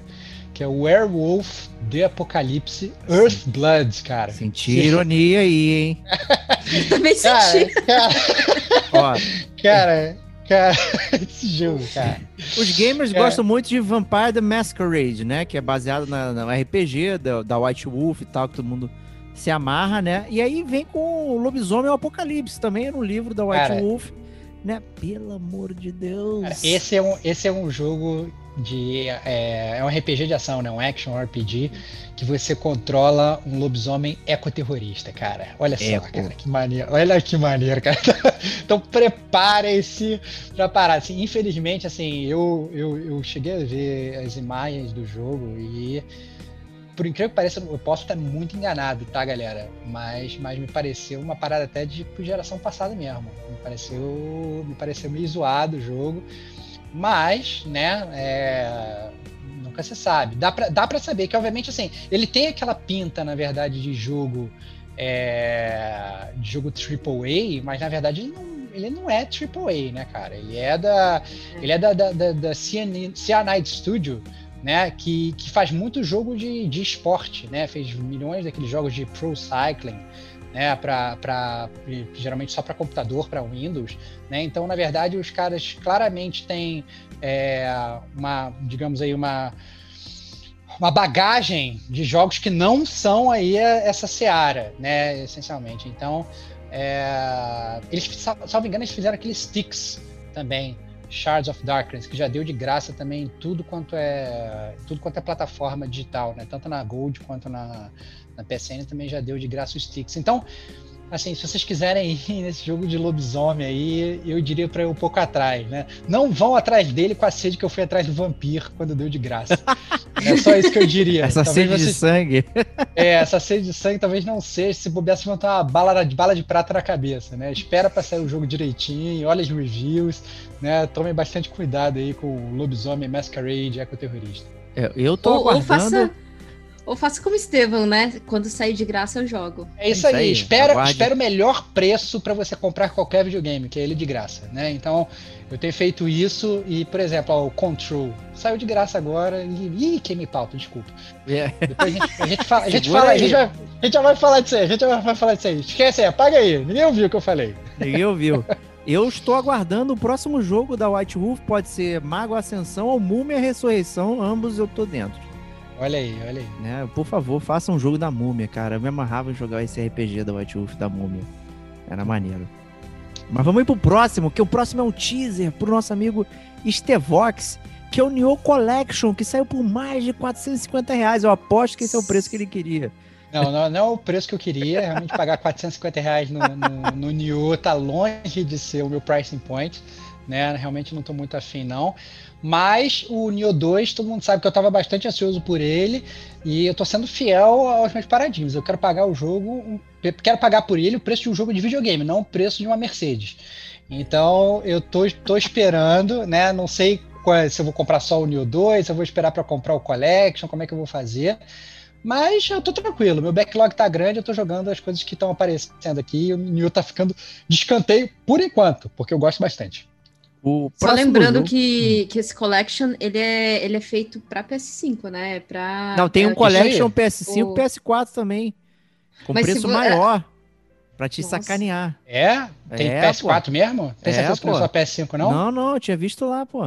que é o Werewolf The Apocalypse Earthblood, cara. Senti ironia aí, hein? *laughs* Também Cara, senti. cara, Ó, cara, cara, *laughs* esse jogo, cara. os gamers É. gostam muito de Vampire the Masquerade, né? Que é baseado na, na RPG da, da White Wolf e tal, que todo mundo se amarra, né? E aí vem com o Lobisomem ao Apocalipse, também no livro da White Cara. Wolf, né? Pelo amor de Deus. Cara, esse, é um, esse é um jogo de. É, é um RPG de ação, né? Um action RPG que você controla um lobisomem ecoterrorista, cara. Olha só, Eco. cara, que maneiro. Olha que maneiro, cara. *laughs* Então preparem-se pra parar. Assim, infelizmente, assim, eu, eu, eu cheguei a ver as imagens do jogo e. Por incrível que pareça, eu posso estar muito enganado, tá, galera? Mas, mas me pareceu uma parada até de tipo, geração passada mesmo. Me pareceu, me pareceu meio zoado o jogo. Mas, né, é, nunca se sabe. Dá pra, dá pra saber que, obviamente, assim, ele tem aquela pinta, na verdade, de jogo é, de jogo AAA, mas na verdade ele não, ele não é AAA, né, cara? Ele é da, ele é da, da, da, da Cyanide Cyanide Studio, né, que, que faz muito jogo de, de esporte, né? Fez milhões daqueles jogos de Pro Cycling, né, para geralmente só para computador, para Windows, né? Então, na verdade, os caras claramente têm é, uma, digamos aí, uma uma bagagem de jogos que não são aí essa seara, né, essencialmente. Então, é, eles, sal- salvo engano, eles fizeram aqueles sticks também, Shards of Darkness, que já deu de graça também em tudo quanto é tudo quanto é plataforma digital, né? Tanto na Gold quanto na, na PSN também já deu de graça os sticks. Então, assim, se vocês quiserem ir *laughs* nesse jogo de lobisomem aí, eu diria para ir um pouco atrás, né? Não vão atrás dele com a sede que eu fui atrás do vampiro quando deu de graça. *laughs* é só isso que eu diria. Essa Talvez sede de vocês- sangue. *laughs* é, essa sede de sangue talvez não seja. Se bobear, vão ter uma bala de, bala de prata na cabeça, né? Espera pra sair o jogo direitinho, olha as reviews, né? Tomem bastante cuidado aí com o lobisomem Masquerade ecoterrorista. Eu, eu tô Ou, ou aguardando. faça, ou faça como Estevão, né? Quando sair de graça eu jogo. É isso, Isso aí. aí, Espera, aguarde. espera o melhor preço para você comprar qualquer videogame, que é ele de graça, né? Então, eu tenho feito isso e, por exemplo, ó, o Control saiu de graça agora e ih, queimei pauta, desculpa. É. Depois a gente, a gente fala, a gente, Segura fala a, aí. gente vai, a gente já vai falar disso aí, a gente já vai falar disso aí. Esquece aí, apaga aí. Ninguém ouviu o que eu falei. Ninguém ouviu. Eu estou aguardando o próximo jogo da White Wolf, pode ser Mago Ascensão ou Múmia Ressurreição, ambos eu tô dentro. Olha aí, olha aí. Né? Por favor, faça um jogo da Múmia, cara. Eu me amarrava em jogar esse RPG da White Wolf da Múmia. Era maneiro. Mas vamos ir pro próximo, que o próximo é um teaser pro nosso amigo Stevox, que é o Nioh Collection, que saiu por mais de 450 reais. Eu aposto que esse é o preço que ele queria. Não, não, não é o preço que eu queria. Realmente pagar 450 reais no, no, no Nioh tá longe de ser o meu pricing point. Né? Realmente não estou muito afim, não. Mas o Nioh 2, todo mundo sabe que eu estava bastante ansioso por ele. E eu estou sendo fiel aos meus paradigmas. Eu quero pagar o jogo. Quero pagar por ele o preço de um jogo de videogame, não o preço de uma Mercedes. Então eu tô, tô esperando, né? Não sei qual, se eu vou comprar só o Neo 2, se eu vou esperar para comprar o Collection, como é que eu vou fazer. Mas eu tô tranquilo, meu backlog tá grande, eu tô jogando as coisas que estão aparecendo aqui, e o Neo tá ficando de escanteio por enquanto, porque eu gosto bastante. Só lembrando jogo... que, hum. que esse Collection, ele é, ele é feito para PS5, né? Pra, Não, tem um Collection PS5 o... PS4 também, com Mas preço maior. Pra te Nossa. sacanear. É? Tem é, PS4 pô. mesmo? Tem é, certeza que não é só PS5, não? Não, não, eu tinha visto lá, pô.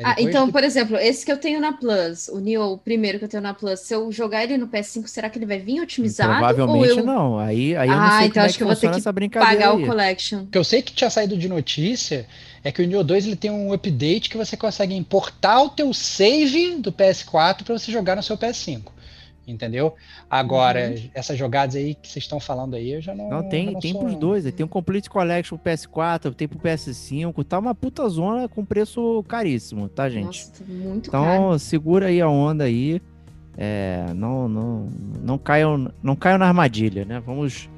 É ah, então, que... por exemplo, esse que eu tenho na Plus, o Neo, o primeiro que eu tenho na Plus, se eu jogar ele no PS5, será que ele vai vir otimizado? Provavelmente eu... não. Aí, aí eu não ah, sei então como é acho é que, que eu vou ter que pagar aí. o Collection. O que eu sei que tinha saído de notícia é que o Neo 2 ele tem um update que você consegue importar o teu save do PS4 para você jogar no seu PS5 entendeu? Agora, uhum. essas jogadas aí que vocês estão falando aí, eu já não. Não, tem, não tem sou... pros dois. Tem um Complete Collection pro PS4, tem pro PS5, tá uma puta zona com preço caríssimo, tá, gente? Nossa, muito então, caro. segura aí a onda aí. É, não, não, não caiam, não caiam na armadilha, né? Vamos,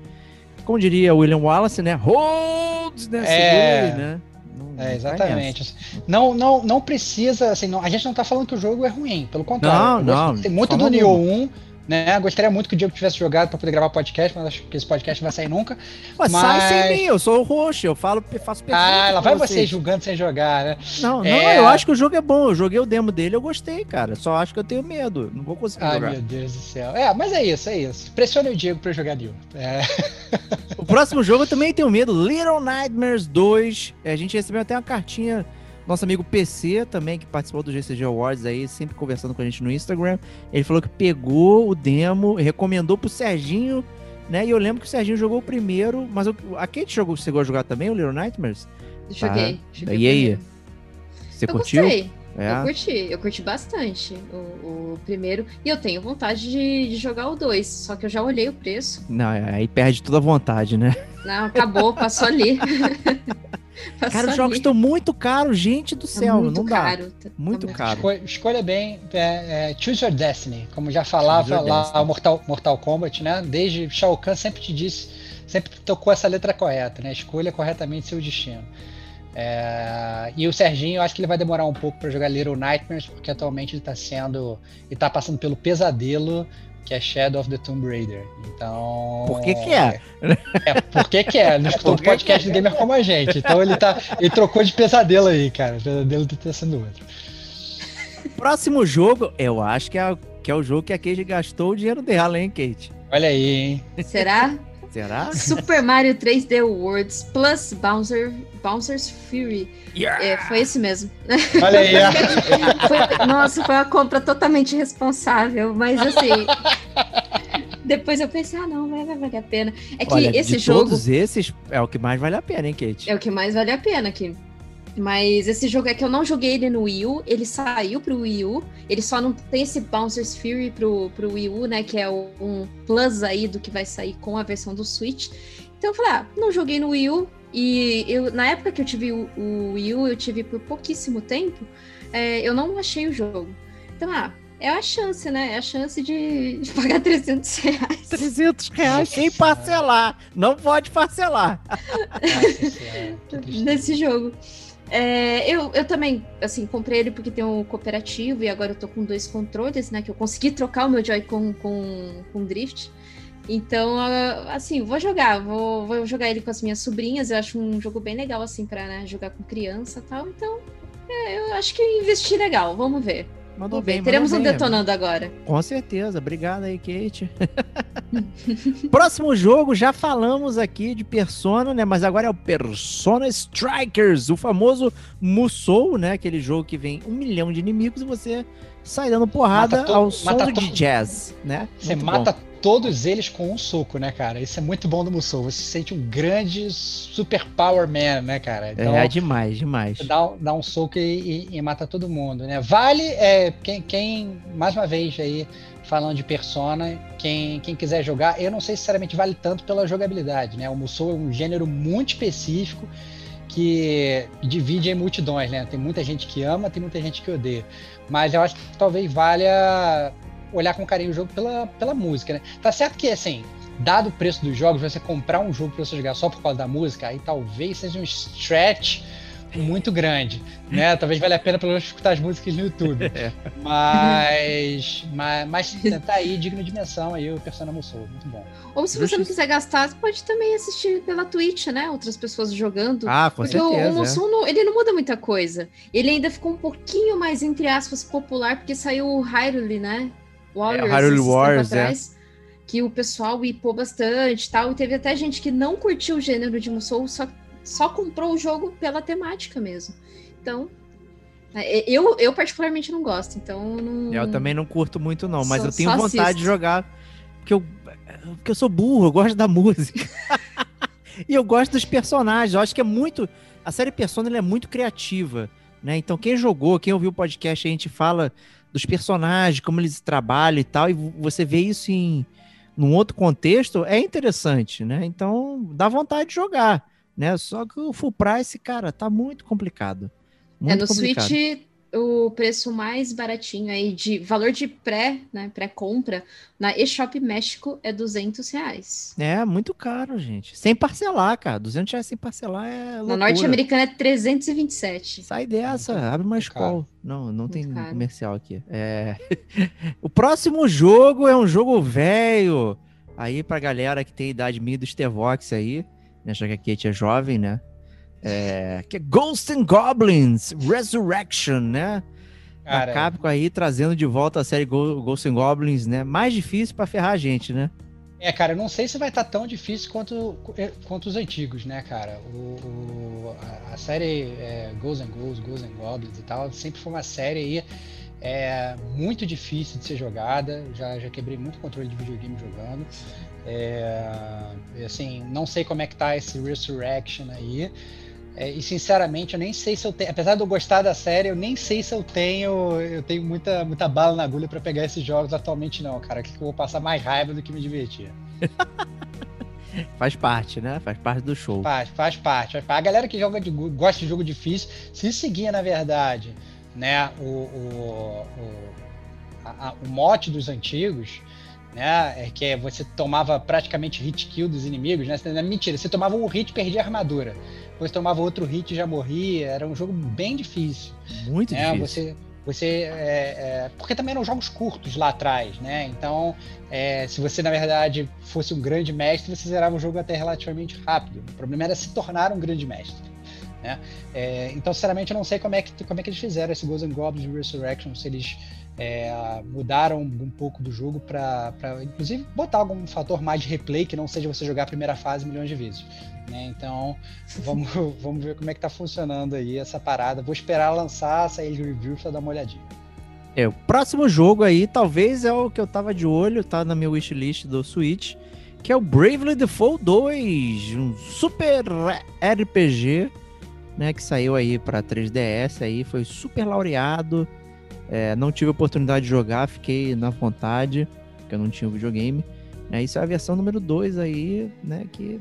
como diria William Wallace, né? Holds, né? É... Aí, né? Não, é, exatamente. Não, não, não precisa, assim, não, a gente não tá falando que o jogo é ruim, pelo contrário. Não, não. Tem muito do Nioh 1, né? Gostaria muito que o Diego tivesse jogado para poder gravar podcast, mas acho que esse podcast não vai sair nunca. Mas, mas... sai sem mim, eu sou o roxo, eu falo, faço perguntas. Ah, lá vai você julgando sem jogar, né? Não, é... não, eu acho que o jogo é bom. Eu joguei o demo dele, eu gostei, cara. Só acho que eu tenho medo. Não vou conseguir Ai, jogar. Ai, meu Deus do céu. É, mas é isso, é isso. Pressione o Diego para jogar Dio. É. O próximo jogo eu também tenho medo. Little Nightmares 2. A gente recebeu até uma cartinha nosso amigo PC também, que participou do GCG Awards aí, sempre conversando com a gente no Instagram. Ele falou que pegou o demo, recomendou pro Serginho, né? E eu lembro que o Serginho jogou o primeiro, mas o, a Kate jogou, chegou a jogar também o Little Nightmares? Joguei. Tá. joguei e aí? Você eu curtiu? Gostei. É. Eu curti, eu curti bastante o, o, primeiro. E eu tenho vontade de, de jogar o dois, só que eu já olhei o preço. Não, aí perde toda a vontade, né? Não, acabou, passou ali. *laughs* *laughs* Cara, os jogos estão muito caros, gente do céu. Tá não caro, dá. Tá, muito tá caro. Escolha, escolha bem. É, é, choose your destiny. Como já falava lá o Mortal, Mortal Kombat, né? Desde Shao Kahn sempre te disse, sempre tocou essa letra correta, né? Escolha corretamente seu destino. É, e o Serginho, eu acho que ele vai demorar um pouco para jogar Little Nightmares, porque atualmente ele está sendo. Ele tá passando pelo pesadelo que é Shadow of the Tomb Raider. Então. Por que, que é? É, por que, que é? *laughs* Não escutou o podcast do gamer como a gente. Então ele tá. Ele trocou de pesadelo aí, cara. O pesadelo tá sendo outro. Próximo jogo, eu acho que é, que é o jogo que a Kate gastou o dinheiro dela, hein, Kate? Olha aí, hein? Será? Será? Super Mario 3D Worlds plus Bouncer, Bouncers Fury. Yeah. É, foi esse mesmo. Olha aí. *laughs* foi, nossa, foi uma compra totalmente responsável, mas assim. depois eu pensei, ah, não, vai, vai valer a pena. É que Olha, esse de jogo. Todos esses é o que mais vale a pena, hein, Kate? É o que mais vale a pena aqui. Mas esse jogo é que eu não joguei ele no Wii U, ele saiu pro Wii U, ele só não tem esse Bouncers Fury pro, pro Wii U, né? Que é um plus aí do que vai sair com a versão do Switch. Então eu falei, ah, não joguei no Wii U. E eu, na época que eu tive o, o Wii U, eu tive por pouquíssimo tempo, é, eu não achei o jogo. Então, ah, é a chance, né? É a chance de, de pagar *laughs* 300 reais. 300 reais sem parcelar. Não pode parcelar. *laughs* Nesse jogo. É, eu, eu também, assim, comprei ele porque tem um cooperativo e agora eu tô com dois controles, né? Que eu consegui trocar o meu Joy-Con com, com Drift. Então, assim, vou jogar, vou, vou jogar ele com as minhas sobrinhas. Eu acho um jogo bem legal, assim, pra né, jogar com criança e tal. Então, é, eu acho que investi legal, vamos ver. Mandou bem. Teremos mandou um detonando agora. Com certeza. Obrigado aí, Kate. *laughs* Próximo jogo, já falamos aqui de Persona, né? Mas agora é o Persona Strikers, o famoso Musou, né? Aquele jogo que vem um milhão de inimigos e você sai dando porrada ao som de jazz, né? Você Muito mata bom. Todos eles com um soco, né, cara? Isso é muito bom do Musou. Você se sente um grande super power man, né, cara? Então, É demais, demais. dá, dá um soco e, e- e mata todo mundo, né? Vale, é, quem, quem, mais uma vez aí, falando de Persona, quem, quem quiser jogar, eu não sei se sinceramente vale tanto pela jogabilidade, né? O Musou é um gênero muito específico que divide em multidões, né? Tem muita gente que ama, tem muita gente que odeia. Mas eu acho que talvez valha olhar com carinho o jogo pela, pela música, né? Tá certo que, assim, dado o preço dos jogos, você comprar um jogo pra você jogar só por causa da música, aí talvez seja um stretch muito grande, né? *laughs* Talvez valha a pena pelo menos escutar as músicas no YouTube. *laughs* É. Mas, mas, mas tá aí, digno de menção aí, o Persona Musou, muito bom. Ou se você não quiser gastar, você pode também assistir pela Twitch, né? Outras pessoas jogando. Ah, com Porque o, certeza. o é. Musou não- ele não muda muita coisa. Ele ainda ficou um pouquinho mais, entre aspas, popular, porque saiu o Hyrule, né? Warriors, É, Hyrule Warriors, é. atrás, Que o pessoal hipou bastante tal. E teve até gente que não curtiu o gênero de Musou, só, só comprou o jogo pela temática mesmo. Então, é, eu, eu particularmente não gosto, então não... Eu também não curto muito, não, mas Só- eu tenho vontade assisto. de jogar. Porque eu, porque eu sou burro, eu gosto da *laughs* música. e eu gosto dos personagens. Eu acho que é muito. A série Persona ela é muito criativa. Né? Então, quem jogou, quem ouviu o podcast, a gente fala dos personagens, como eles trabalham e tal, e você vê isso em num outro contexto, é interessante, né? Então, dá vontade de jogar, né? Só que o full price, cara, tá muito complicado. É, Muito no complicado. Switch, o preço mais baratinho aí de valor de pré, né, pré-compra, na eShop México é 200 reais. É, muito caro, gente. Sem parcelar, cara. 200 reais sem parcelar é loucura. Na norte-americana é 327. Sai dessa, Muito- abre uma muito escola. Não, não tem caro. comercial aqui. É... *laughs* o próximo jogo é um jogo velho. Aí pra galera que tem idade minha do Stevox aí, né? Já que a Kate é jovem, né? É... Que é Ghosts and Goblins Resurrection, né? a Cara, Capcom aí trazendo de volta a série Ghosts and Goblins, né? Mais difícil pra ferrar a gente, né? É, cara, eu não sei se vai estar tão difícil quanto, quanto os antigos, né, cara? O, o- a, a série é, Ghosts and Ghosts, Ghosts and Goblins e tal, sempre foi uma série aí é, muito difícil de ser jogada. Já, já quebrei muito controle de videogame jogando. É, assim, não sei como é que tá esse Resurrection aí. É, e sinceramente, eu nem sei se eu tenho. Apesar de eu gostar da série, eu nem sei se eu tenho. Eu tenho muita, muita bala na agulha pra pegar esses jogos atualmente, não, cara. Que eu vou passar mais raiva do que me divertir. *laughs* Faz parte, né? Faz parte do show. Faz, faz parte. A galera que joga de, gosta de jogo difícil, se seguir, na verdade, né, o, o, o, a- a- o mote dos antigos, né, é que você tomava praticamente hit kill dos inimigos, né? É Mentira, você tomava um hit e perdia a armadura. Depois tomava outro hit e já morria. Era um jogo bem difícil. Muito né? difícil. Você, você é, é, porque também eram jogos curtos lá atrás, né? Então, é, se você na verdade fosse um grande mestre, você zerava o jogo até relativamente rápido. O problema era se tornar um grande mestre. Né? É, então, sinceramente, eu não sei como é que como é que eles fizeram esse Ghosts and Goblins Resurrection, se eles é, mudaram um pouco do jogo para, inclusive, botar algum fator mais de replay que não seja você jogar a primeira fase milhões de vezes. Né? Então, *laughs* vamos, vamos ver como é que tá funcionando aí essa parada. Vou esperar lançar, sair de review pra dar uma olhadinha. É, o próximo jogo aí, talvez é o que eu tava de olho, tá na minha wishlist do Switch, que é o Bravely Default 2, um super RPG, né, que saiu aí pra 3DS aí, foi super laureado. É, não tive oportunidade de jogar, fiquei na vontade, porque eu não tinha o videogame. Né, isso é a versão número 2 aí, né, que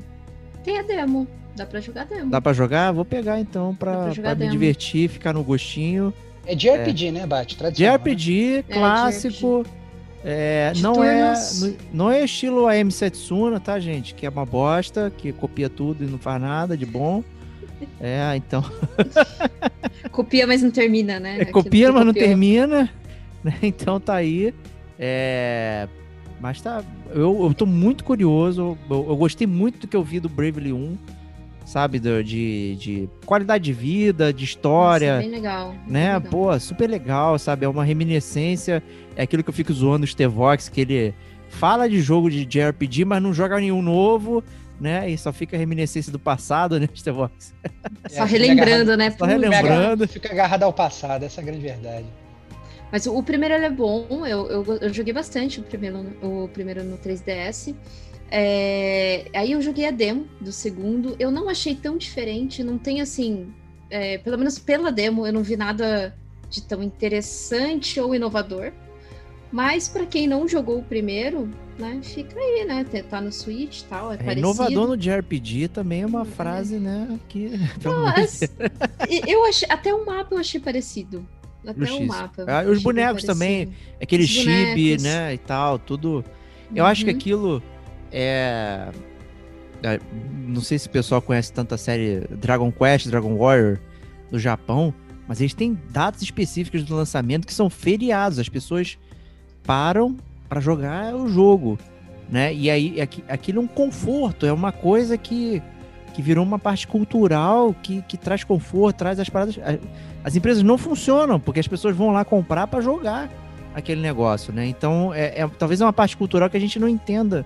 Tem a demo. Dá pra jogar demo. dá pra jogar? Vou pegar então pra, pra pra me divertir, ficar no gostinho. É de RPG, né, Bate? De Tradicional, né? RPG, clássico. é, não, é, turnos. não é estilo AM Setsuna, tá, gente? Que é uma bosta, que copia tudo e não faz nada de bom. É, então. *laughs* Copia, mas não termina, né? Aquilo copia, mas não termina. né? *laughs* Então tá aí. É, mas tá. Eu, eu tô muito curioso. Eu, eu gostei muito do que eu vi do Bravely 1. Sabe? Do- de, de qualidade de vida, de história. Nossa, bem legal. bem né? legal. Pô, super legal, sabe? É uma reminiscência. É aquilo que eu fico zoando o Stevox, que ele fala de jogo de JRPG, mas não joga nenhum novo, né? E só fica a reminiscência do passado, né? Só É, relembrando, né? Só relembrando. Fica agarrado ao passado, essa é a grande verdade. Mas o, o primeiro ele é bom, eu, eu, eu, joguei bastante o primeiro, o primeiro no 3DS. É, aí eu joguei a demo do segundo, eu não achei tão diferente, não tem assim, é, pelo menos pela demo, eu não vi nada de tão interessante ou inovador. Mas para quem não jogou o primeiro, né, fica aí, né? Tá no Switch e tal, é, é Inovador no JRPG também é uma frase, né, que... *laughs* Não, as, eu achei, até o mapa eu achei parecido. Até o mapa. Ah, os bonecos também, aquele chibi, né, e tal, tudo... Eu uhum. acho que uhum. aquilo é... é... Não sei se o pessoal conhece tanta série Dragon Quest, Dragon Warrior do Japão, mas eles têm datas específicas do lançamento que são feriados. As pessoas param para jogar o jogo, né? E aí aquilo é um conforto, é uma coisa que, que virou uma parte cultural que, que traz conforto, traz as paradas. As empresas não funcionam porque as pessoas vão lá comprar para jogar aquele negócio, né? Então é, é talvez é uma parte cultural que a gente não entenda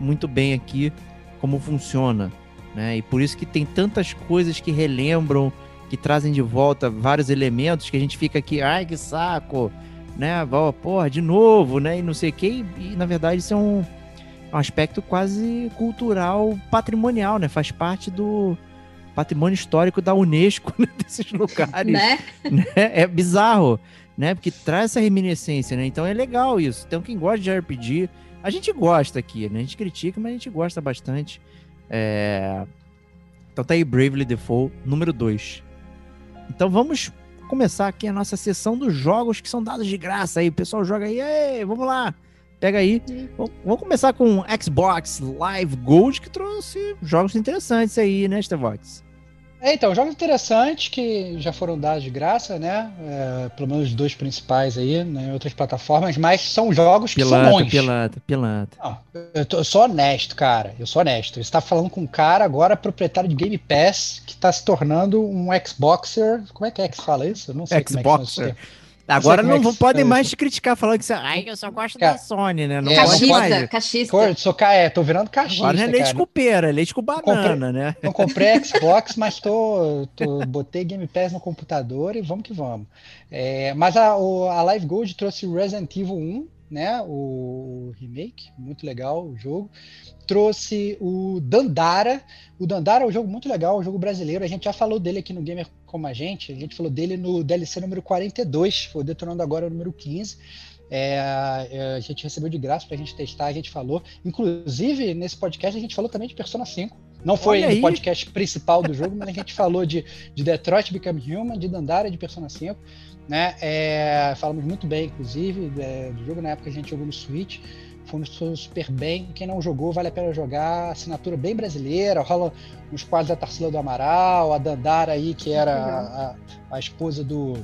muito bem aqui como funciona, né? E por isso que tem tantas coisas que relembram, que trazem de volta vários elementos que a gente fica aqui, ai que saco, né? Porra, de novo, né? E não sei o que. E, na verdade isso é um, um aspecto quase cultural, patrimonial, né? Faz parte do patrimônio histórico da Unesco *laughs* né? desses lugares. né? né? É bizarro, né? Porque traz essa reminiscência, né? Então é legal isso. Então quem gosta de RPG, a gente gosta aqui, né? A gente critica, mas a gente gosta bastante. É... Então tá aí Bravely Default, número 2. Então vamos começar aqui a nossa sessão dos jogos que são dados de graça aí. O pessoal joga aí, Ei, vamos lá. Pega aí. Vamos começar com Xbox Live Gold, que trouxe jogos interessantes aí, né, Stevox? É, então, jogos interessantes que já foram dados de graça, né? É, pelo menos os dois principais aí, né, em outras plataformas, mas são jogos que pilanta, são bons. Pilanta, pilanta. Não, eu, tô, eu sou honesto, cara. Eu sou honesto. Você tá falando com um cara agora proprietário de Game Pass que tá se tornando um Xboxer. Como é que é que se fala isso? Eu não sei Xboxer. como é que Agora não, não é podem mais te criticar falando que você. Ai, eu só gosto cara, da Sony, né? Não é, cachista, mais. cachista. Sou, é, tô virando cachista. Agora não é leite com pera, é leite com banana, comprei, né? Não comprei Xbox, mas tô, tô, botei Game Pass no computador e vamos que vamos. É, mas a, o, a Live Gold trouxe Resident Evil 1, né? O, o remake, muito legal o jogo trouxe o Dandara. O Dandara é um jogo muito legal, um jogo brasileiro. A gente já falou dele aqui no Gamer Como a Gente. A gente falou dele no DLC número 42, foi detonando agora o número 15. É, é, a gente recebeu de graça para a gente testar, a gente falou. Inclusive, nesse podcast, a gente falou também de Persona 5. Não foi o podcast principal do jogo, mas a gente falou de, de Detroit Become Human, de Dandara de Persona 5. Né? É, falamos muito bem, inclusive, é, do jogo na época que a gente jogou no Switch funcionou super bem. Quem não jogou, vale a pena jogar. Assinatura bem brasileira, rola os quadros da Tarsila do Amaral, a Dandara aí, que era a, a, esposa do.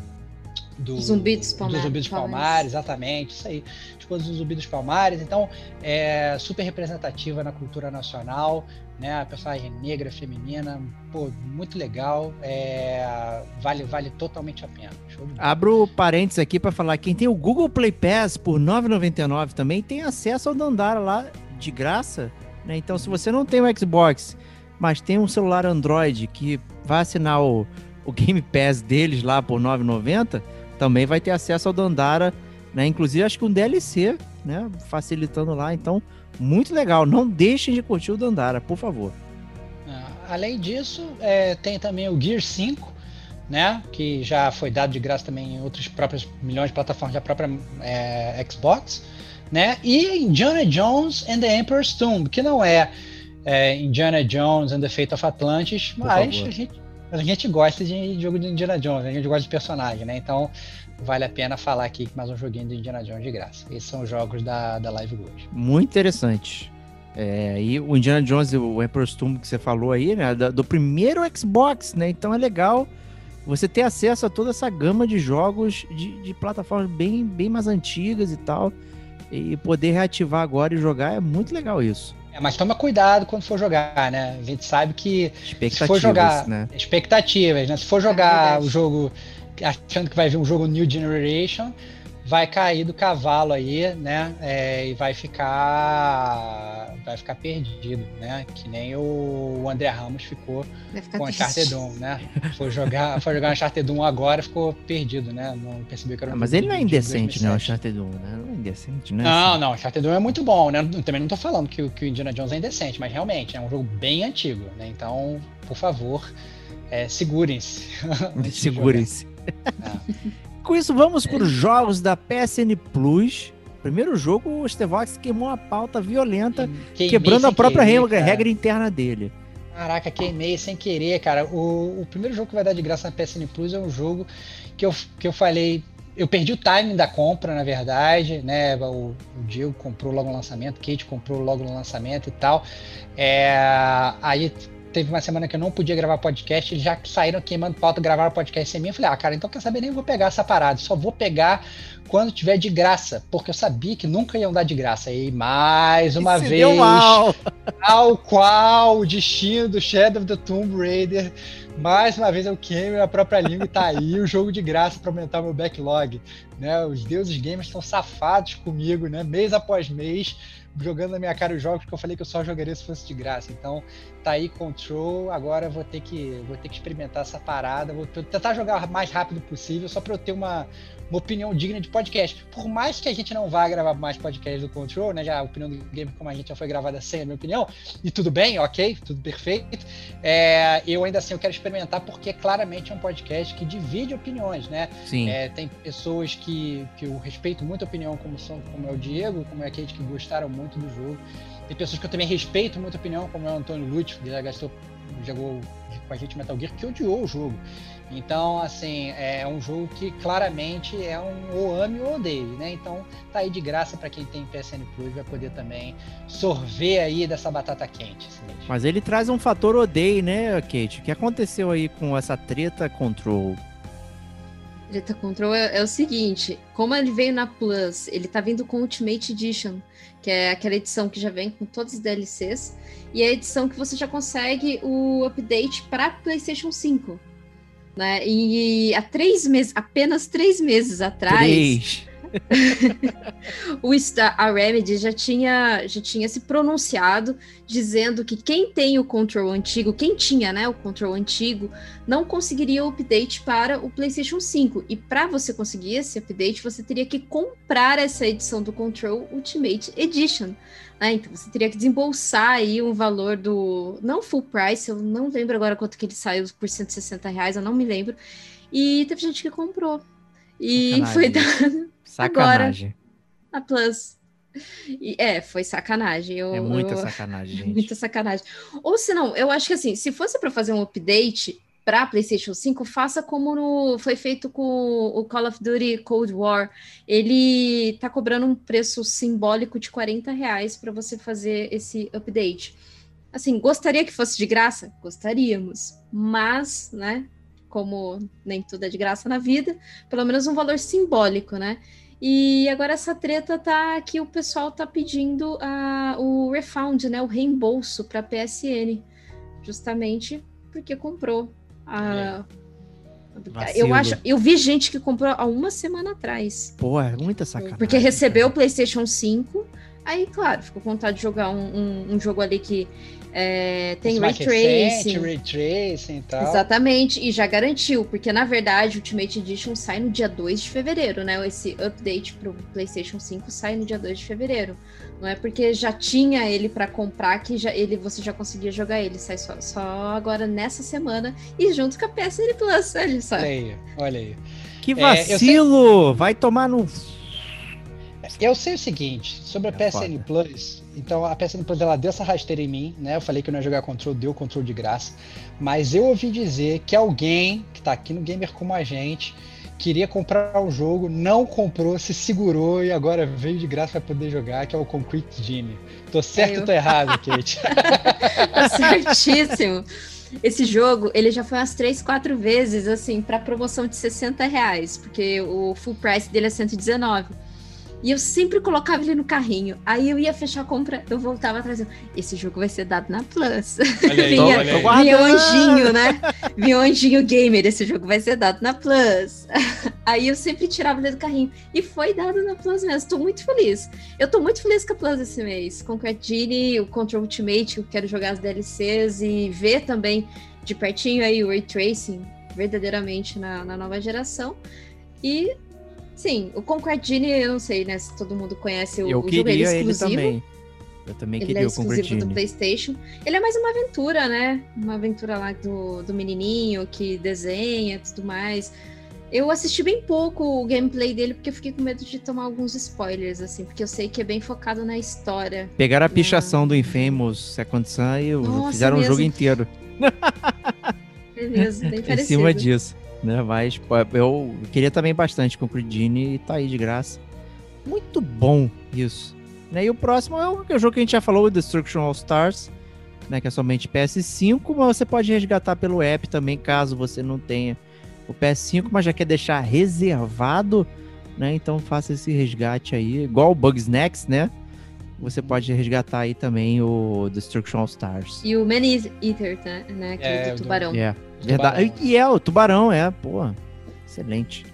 Do Zumbi dos Palmares. Do Zumbi dos Palmares, exatamente, isso aí. Esposa do Zumbi dos Palmares. Então, é super representativa na cultura nacional né? A personagem negra, feminina, pô, muito legal. É, vale, vale totalmente a pena. Abro parênteses aqui para falar: quem tem o Google Play Pass por R$ 9,99 também tem acesso ao Dandara lá de graça. Né? Então, se você não tem o Xbox, mas tem um celular Android que vai assinar o, o Game Pass deles lá por R$ 9,90, também vai ter acesso ao Dandara, né? Inclusive, acho que um DLC, né? Facilitando lá. Então, muito legal. Não deixem de curtir o Dandara, por favor. Ah, além disso, é, tem também o Gear 5, né? Que já foi dado de graça também em outras próprias milhões de plataformas da própria é, Xbox, né? E Indiana Jones and the Emperor's Tomb, que não é, é Indiana Jones and the Fate of Atlantis, mas a gente, a gente gosta de jogo de Indiana Jones, a gente gosta de personagem, né? Então vale a pena falar aqui mais um joguinho do Indiana Jones de graça. Esses são os jogos da, da Live Gold. Muito interessante. É, e o Indiana Jones, o Emperor's Tomb que você falou aí, né? Do primeiro Xbox, né? Então é legal você ter acesso a toda essa gama de jogos de, de plataformas bem, bem mais antigas e tal. E poder reativar agora e jogar é muito legal isso. É, mas toma cuidado quando for jogar, né? A gente sabe que se for jogar né? expectativas, né? Se for jogar é o jogo achando que vai vir um jogo New Generation, vai cair do cavalo aí, né? É, e vai ficar. vai ficar perdido, né? Que nem o André Ramos ficou com. Uncharted 1, né? Foi jogar, foi jogar Uncharted 1 agora, ficou perdido, né? Não percebeu que era um Ah, mas ele não é de- de indecente, né? O 2007. Uncharted 1, né? Não é indecente, né? Não, Assim. não, Uncharted 1 é muito bom, né? Também não tô falando que, o- que o Indiana Jones é indecente, mas realmente é um jogo bem antigo, né? Então, por favor, é, segurem-se. *laughs* Segurem-se. É. *laughs* Com isso, vamos para os jogos da PSN Plus. Primeiro jogo, o Stevox queimou uma pauta violenta, Queimei quebrando a própria querer, regra, regra interna dele. Caraca, queimei sem querer, cara. O, o primeiro jogo que vai dar de graça na PSN Plus é um jogo que eu, que eu falei. Eu perdi o timing da compra, na verdade, né? O, o Diego comprou logo no lançamento, Kate comprou logo no lançamento e tal. É, aí teve uma semana que eu não podia gravar podcast, eles já saíram queimando pauta, gravaram podcast sem mim. Eu falei, ah, cara, então quer saber? Nem vou pegar essa parada, só vou pegar quando tiver de graça, porque eu sabia que nunca iam dar de graça. E mais uma se vez. Tal qual o destino do Shadow of the Tomb Raider. Mais uma vez eu queimo a própria língua e tá aí o jogo de graça para aumentar meu backlog. Né? Os deuses gamers estão safados comigo, né? mês após mês, jogando na minha cara os jogos que eu falei que eu só jogaria se fosse de graça. Então tá aí Control, agora vou ter que, vou ter que experimentar essa parada, vou tentar jogar o mais rápido possível, só para eu ter uma, uma opinião digna de podcast. Por mais que a gente não vá gravar mais podcast do Control, né? Já a opinião do Gamer como a gente já foi gravada sem a minha opinião, e tudo bem, ok, tudo perfeito. É, eu ainda assim eu quero experimentar porque claramente é um podcast que divide opiniões, né? Sim. É, tem pessoas que, que eu respeito muito a opinião, como, são, como é o Diego, como é a Kate, que gostaram muito do jogo. Tem pessoas que eu também respeito muito a opinião, como é o Antônio Lutz, que já gastou, jogou com a gente Metal Gear, que odiou o jogo. Então, assim, é um jogo que claramente é um ou ame ou odeie, né? Então, tá aí de graça para quem tem PSN Plus, vai poder também sorver aí dessa batata quente. Assim. Mas ele traz um fator odeio, né, Kate? O que aconteceu aí com essa treta Control? Treta Control é, é o seguinte: como ele veio na Plus, ele tá vindo com Ultimate Edition, que é aquela edição que já vem com todos os DLCs, e é a edição que você já consegue o update para PlayStation 5. Né? E há três meses, apenas três meses atrás, Três. *laughs* o Star, a Remedy já tinha, já tinha se pronunciado dizendo que quem tem o Control antigo, quem tinha né, o Control antigo, não conseguiria o update para o PlayStation 5. E para você conseguir esse update, você teria que comprar essa edição do Control Ultimate Edition. né? Então você teria que desembolsar aí um valor do. Não full price, eu não lembro agora quanto que ele saiu por 160 reais, eu não me lembro. E teve gente que comprou. E Sacanagem. foi dado Sacanagem. a Plus. E, é, foi sacanagem. Eu, É muita eu- sacanagem, *laughs* gente. Muita sacanagem. Ou se não, eu acho que assim, se fosse para fazer um update para PlayStation 5, faça como no, foi feito com o Call of Duty Cold War. Ele tá cobrando um preço simbólico de 40 reais para você fazer esse update. Assim, gostaria que fosse de graça? Gostaríamos. Mas, né, como nem tudo é de graça na vida, pelo menos um valor simbólico, né? E agora essa treta tá que o pessoal tá pedindo a, o refund, né, o reembolso para PSN, justamente porque comprou a eu Vacilo. acho, eu vi gente que comprou há uma semana atrás, Pô, é muita sacanagem. porque recebeu o. PlayStation 5, aí claro, ficou com vontade de jogar um, um- um jogo ali que é, tem ray tracing, ray tracing e tal. Exatamente, e já garantiu, porque na verdade o Ultimate Edition sai no dia 2 de fevereiro, né? Esse update pro PlayStation 5 sai no dia 2 de fevereiro. Não é porque já tinha ele para comprar que já, ele, você já conseguia jogar ele, sai só, só agora nessa semana e junto com a PSN Plus, olha só. Olha aí, olha aí. Que É, vacilo! Vai tomar no. Eu sei o seguinte, sobre a É PSN foda. Plus, então a PSN Plus ela deu essa rasteira em mim, né? Eu falei que eu não ia jogar control, deu control de graça. Mas eu ouvi dizer que alguém que tá aqui no Gamer como a gente queria comprar o jogo, não comprou, se segurou e agora veio de graça para poder jogar, que é o Concrete Genie. Tô certo ou tô errado, Kate? *laughs* Tá certíssimo. Esse jogo, ele já foi umas 3, 4 vezes, assim, para promoção de 60 reais, porque o full price dele é 119. E eu sempre colocava ele no carrinho. Aí eu ia fechar a compra, eu voltava atrás. Esse jogo vai ser dado na Plus. Olha aí, *laughs* vinha, olha aí. vinha um anjinho, né? Vinha anjinho gamer. Esse jogo vai ser dado na Plus. *laughs* Aí eu sempre tirava ele do carrinho. E foi dado na Plus mesmo. Tô muito feliz. Eu tô muito feliz com a Plus esse mês. Com o Genie, o Control Ultimate, eu quero jogar as DLCs e ver também de pertinho aí o Ray Tracing verdadeiramente na, na nova geração. E sim, o Conquer Genie, eu não sei, né, se todo mundo conhece o, Eu o jogo, ele é queria ele exclusivo. também. Eu também Ele queria é o exclusivo do. PlayStation. Ele é mais uma aventura, né? Uma aventura lá do, do menininho que desenha e tudo mais. Eu assisti bem pouco o gameplay dele porque eu fiquei com medo de tomar alguns spoilers, assim, porque eu sei que é bem focado na história. Pegaram a pichação do Infamous Second Son e Nossa, fizeram o mesmo. jogo inteiro *laughs* É mesmo, bem em parecido. cima disso. Né? Mas pô, eu queria também bastante com o Genie e tá aí de graça. Muito bom isso. Né? E o próximo é o, jogo que a gente já falou, Destruction All Stars, né? que é somente PS5, mas você pode resgatar pelo app também, caso você não tenha o PS5, mas já quer deixar reservado, né? Então faça esse resgate aí, igual o Bugsnax, né? Você pode resgatar aí também o Destruction All Stars. E o Man Eater, né? né, Que é, É, do tubarão. É, verdade. Tubarão. E é, o tubarão, é, pô. Excelente.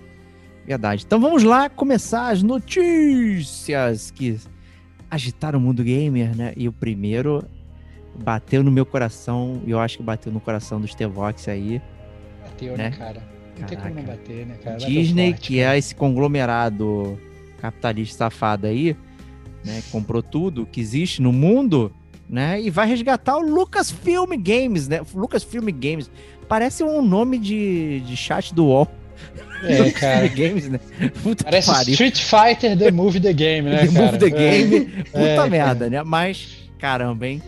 Verdade. Então vamos lá começar as notícias que agitaram o mundo gamer, né? E o primeiro bateu no meu coração, e eu acho que bateu no coração dos Tevox aí. Bateu, Né? né, cara? Não tem como não bater, né, cara? Disney, forte, que cara. é esse conglomerado capitalista safado aí, né? Comprou tudo que existe no mundo, né? E vai resgatar o Lucasfilm Games, né? Lucasfilm Games. Parece um nome de, de chat do UOL. É, *laughs* cara. Games, né? Puta Parece pariu. Street Fighter The Movie The Game, né, *laughs* The cara? Move the Game. Puta É, merda, né? Mas, caramba, hein?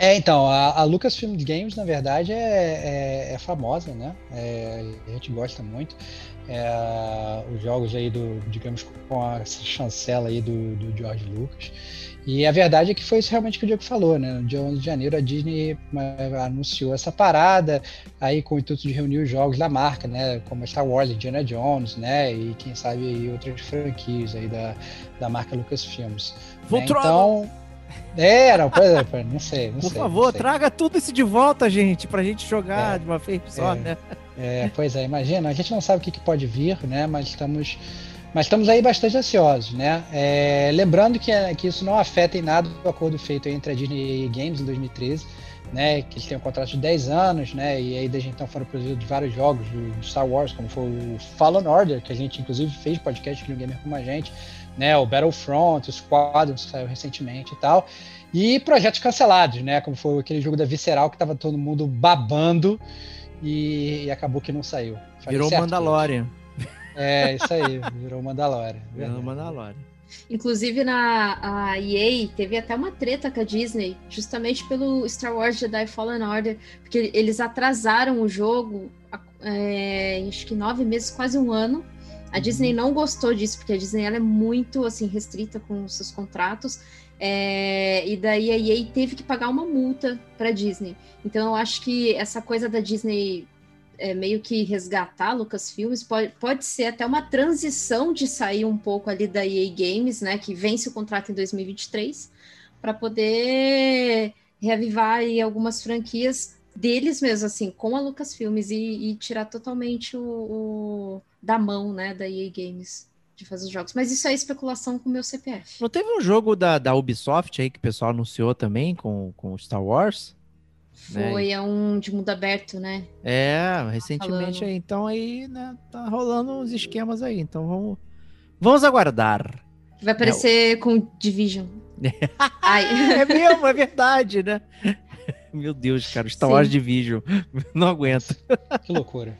É, então, a, a Lucasfilm Games, na verdade, é, é, é famosa, né? É, a gente gosta muito. É, os jogos aí do, digamos, com a chancela aí do, do George Lucas. E a verdade é que foi isso realmente que o Diego falou, né? No dia 11 de janeiro a Disney eh, anunciou essa parada, aí com o intuito de reunir os jogos da marca, né? Como Star Wars, Indiana Jones, né? E quem sabe aí outras franquias aí da, da marca Lucasfilms. né? Então, é, não, pois é, pois, não sei, não Por sei. favor, sei. traga tudo isso de volta, gente, pra gente jogar É. de uma vez só, É. né? É, pois é, imagina, a gente não sabe o que, que pode vir, né? Mas estamos, mas estamos aí bastante ansiosos, né? É, lembrando que, que isso não afeta em nada o acordo feito entre a Disney e Games em 2013, né? Que eles têm um contrato de 10 anos, né? E aí desde então foram produzidos vários jogos do, Star Wars, como foi o Fallen Order, que a gente inclusive fez podcast aqui no Gamer com a gente, né? O Battlefront, o Squadron, que saiu recentemente e tal. E projetos cancelados, né? Como foi aquele jogo da Visceral que tava todo mundo babando e, e acabou que não saiu. Falei Virou certo, Mandalorian. gente? É, isso aí, virou Mandalorian. *laughs* Virou verdade. Mandalorian. Inclusive na a EA teve até uma treta com a Disney, justamente pelo Star Wars Jedi Fallen Order, porque eles atrasaram o jogo, é, acho que nove meses, quase um ano. A Disney não gostou disso, porque a Disney ela é muito assim restrita com seus contratos. É, e daí a EA teve que pagar uma multa para Disney. Então eu acho que essa coisa da Disney é, meio que resgatar Lucasfilmes pode, pode ser até uma transição de sair um pouco ali da EA Games, né, que vence o contrato em 2023, para poder reavivar aí algumas franquias deles mesmo, assim, com a Lucasfilmes e, e tirar totalmente o, o- da mão, né, da EA Games de fazer os jogos. Mas isso é especulação com o meu CPF. Não teve um jogo da, da Ubisoft aí que o pessoal anunciou também com, com Star Wars? Né? Foi é um de mundo aberto, né? É, recentemente falando. aí. Então aí, né, tá rolando uns esquemas aí. Então vamos, vamos aguardar. Vai aparecer com Division. *laughs* Ai. É mesmo, é verdade, né? *laughs* Meu Deus, cara, Star Sim. Wars Division. *laughs* Não aguento. Que loucura.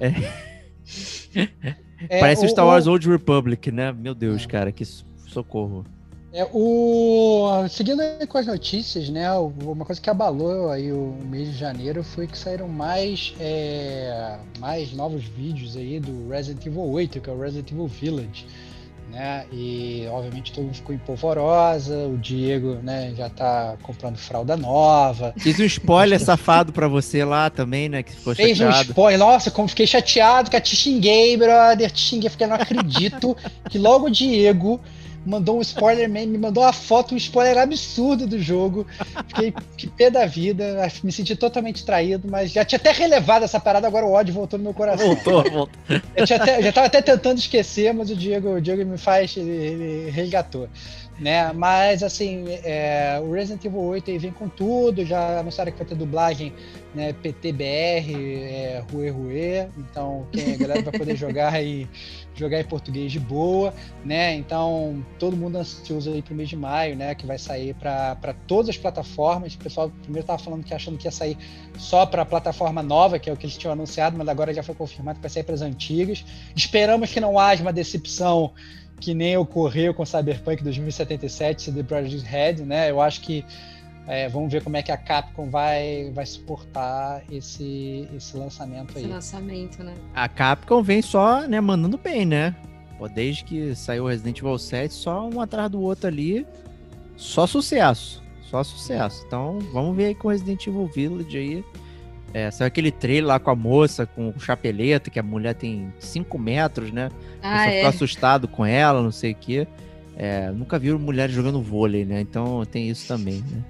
É. É, Parece o o- Star o- Wars Old Republic, né? Meu Deus, É. cara, que so- socorro. É, o... Seguindo com as notícias, né? o- Uma coisa que abalou aí o mês de janeiro foi que saíram mais, é, mais novos vídeos aí do Resident Evil 8, que é o Resident Evil Village. Né? E obviamente todo mundo ficou em polvorosa, o Diego, né, já tá comprando fralda nova. Fiz um spoiler safado pra você lá também, né? Que ficou Fez um chateado. spoiler. Nossa, como fiquei chateado, que te xinguei, brother. Te xinguei, porque eu não acredito que logo o Diego mandou um spoiler, me mandou uma foto, um spoiler absurdo do jogo. Fiquei que pé da vida, me senti totalmente traído, mas já tinha até relevado essa parada, agora o ódio voltou no meu coração. Voltou, voltou. Eu, até- eu já tava até tentando esquecer, mas o Diego, o Diego me faz, ele, ele resgatou. Né? Mas assim, é, o Resident Evil 8 aí vem com tudo, já anunciaram que vai ter dublagem né, PTBR, é, Rue Rue, então quem, a galera vai poder *laughs* jogar aí, jogar em português de boa, né? Então todo mundo ansioso aí pro mês de maio, né? Que vai sair para todas as plataformas. O pessoal primeiro tava falando que achando que ia sair só para a plataforma nova, que é o que eles tinham anunciado, mas agora já foi confirmado que vai sair para as antigas. Esperamos que não haja uma decepção que nem ocorreu com Cyberpunk 2077 e The Project Red, né? Eu acho que é, vamos ver como é que a Capcom vai, vai suportar esse, esse lançamento Esse aí. lançamento, né? A Capcom vem só, né, mandando bem, né? Pô, desde que saiu o Resident Evil 7, só um atrás do outro ali. Só sucesso. Só sucesso. Então, vamos ver aí com o Resident Evil Village aí. É, saiu aquele trailer lá com a moça, com o chapeleta, que a mulher tem 5 metros, né? Ah, eu só é. fico assustado com ela, não sei o quê. É, nunca vi mulheres jogando vôlei, né? Então tem isso também, né?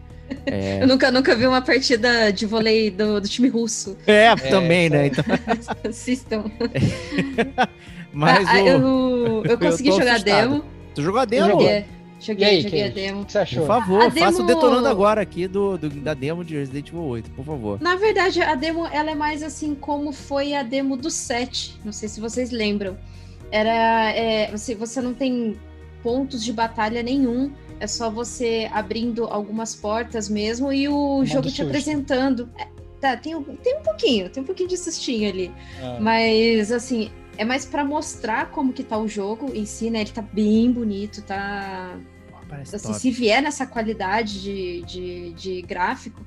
É, *laughs* Eu nunca, nunca vi uma partida de vôlei do, do time russo. é, também, né? Então, *laughs* *laughs* Assistam. mas Ah, o... eu, eu consegui tô jogar assustado. demo. Tu jogou a Eu demo? joguei. Joguei, E joguei, aí, joguei a demo. o que você achou? Por favor, A faça o demo- detonando agora aqui do, do- da demo de Resident Evil 8, por favor. Na verdade, a demo ela é mais assim como foi a demo do 7. Não sei se vocês lembram. Era. é, você, você não tem pontos de batalha nenhum. É só você abrindo algumas portas mesmo e o Modo jogo te susto. apresentando. É, tá, tem, um- tem um pouquinho, tem um pouquinho de sustinho ali. Ah, Mas assim, é mais pra mostrar como que tá o jogo em si, né? Ele tá bem bonito, tá Parece assim, top. se vier nessa qualidade de, de, de gráfico,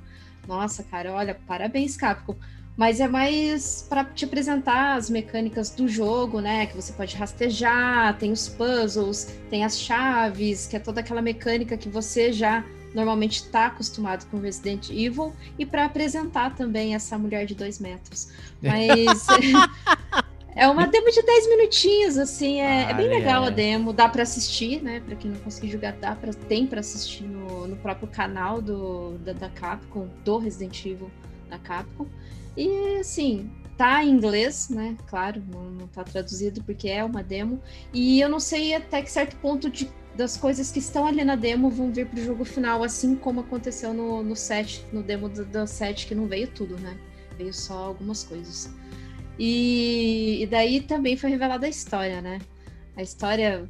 nossa, cara, olha, parabéns, Capcom. Mas é mais para te apresentar as mecânicas do jogo, né? Que você pode rastejar, tem os puzzles, tem as chaves, que é toda aquela mecânica que você já normalmente está acostumado com Resident Evil, e para apresentar também essa mulher de dois metros. *laughs* Mas *laughs* é uma demo de 10 minutinhos, assim, é, é bem Ah, legal é. a demo, dá para assistir, né? Para quem não conseguir jogar, dá pra, tem para assistir no, no próprio canal do, da, da Capcom, do Resident Evil da Capcom. E assim, tá em inglês, né? Claro, não, não tá traduzido porque é uma demo. E eu não sei até que certo ponto de, das coisas que estão ali na demo vão vir pro jogo final, assim como aconteceu no, no set, no demo do, do set, que não veio tudo, né? Veio só algumas coisas. E, e daí também foi revelada a história, né? A história.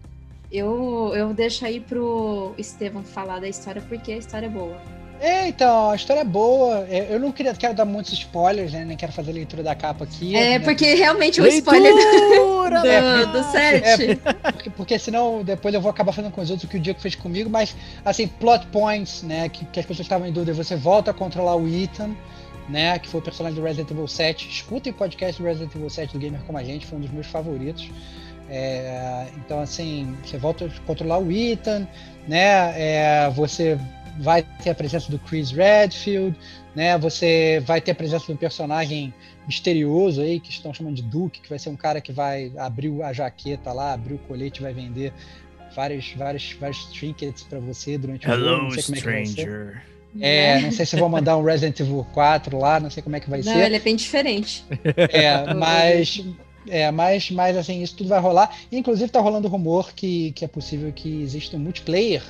Eu, eu deixo aí pro Estevam falar da história porque a história é boa. É, então, a história é boa. É, Eu não queria, quero dar muitos spoilers, né? Nem quero fazer a leitura da capa aqui. É, né? porque realmente o spoiler Leitura! do, do set. Porque, porque senão depois eu vou acabar fazendo com os outros o que o Diego fez comigo, mas assim, plot points, né? Que, que as pessoas estavam em dúvida, você volta a controlar o Ethan, né? Que foi o personagem do Resident Evil 7. Escutem o podcast do Resident Evil 7 do Gamer como a gente, foi um dos meus favoritos. É, então, assim, você volta a controlar o Ethan, né? É, você vai ter a presença do Chris Redfield, né? Você vai ter a presença de um personagem misterioso aí, que estão chamando de Duke, que vai ser um cara que vai abrir a jaqueta lá, abrir o colete e vai vender vários, vários, vários trinkets para você durante o jogo. Hello, sei como é stranger. É, não sei se vão mandar um Resident Evil 4 lá, não sei como é que vai Não, ser. ele é bem diferente. *laughs* É, mas, é, mas, mas assim, isso tudo vai rolar. Inclusive tá rolando rumor que, que é possível que exista um multiplayer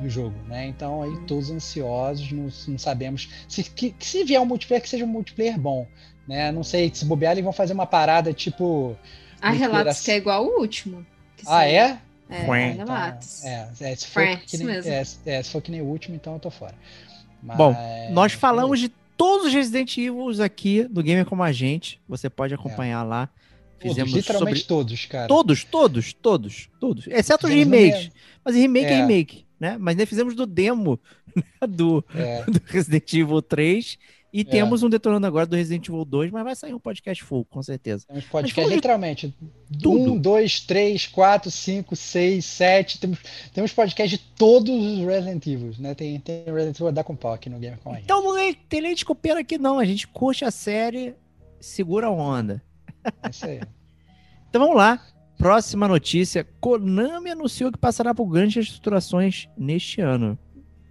no jogo, né? Então aí todos ansiosos, não, não sabemos. Se, que, que se vier um multiplayer, que seja um multiplayer bom. Né? Não sei, se bobear, eles vão fazer uma parada tipo. Há relatos engraçado. que é igual o último. Ah, é? É, Então, relatos. é, é, se, for que nem, é, é, se for que nem o último, então eu tô fora. Mas- Bom, Nós falamos de todos os Resident Evil aqui do Gamer Como a Gente. Você pode acompanhar lá. Todos, Fizemos literalmente sobre todos, cara. todos, todos, todos, todos. Exceto os Fizemos remakes. Mas remake é. É. remake, né? Mas nós fizemos do demo *laughs* né, do, É, do Resident Evil 3 E temos um detonando agora do Resident Evil 2, mas vai sair um podcast full, com certeza. Temos podcast literalmente. tudo. Um, dois, três, quatro, cinco, seis, sete. Temos, temos podcast de todos os Resident Evil, né? Tem, tem Resident Evil da com pau aqui no Game com a gente. Então não é, tem leite com pera aqui, não. A gente curte a série, segura a onda. É isso aí. *laughs* Então vamos lá. Próxima notícia: Konami anunciou que passará por grandes reestruturações neste ano.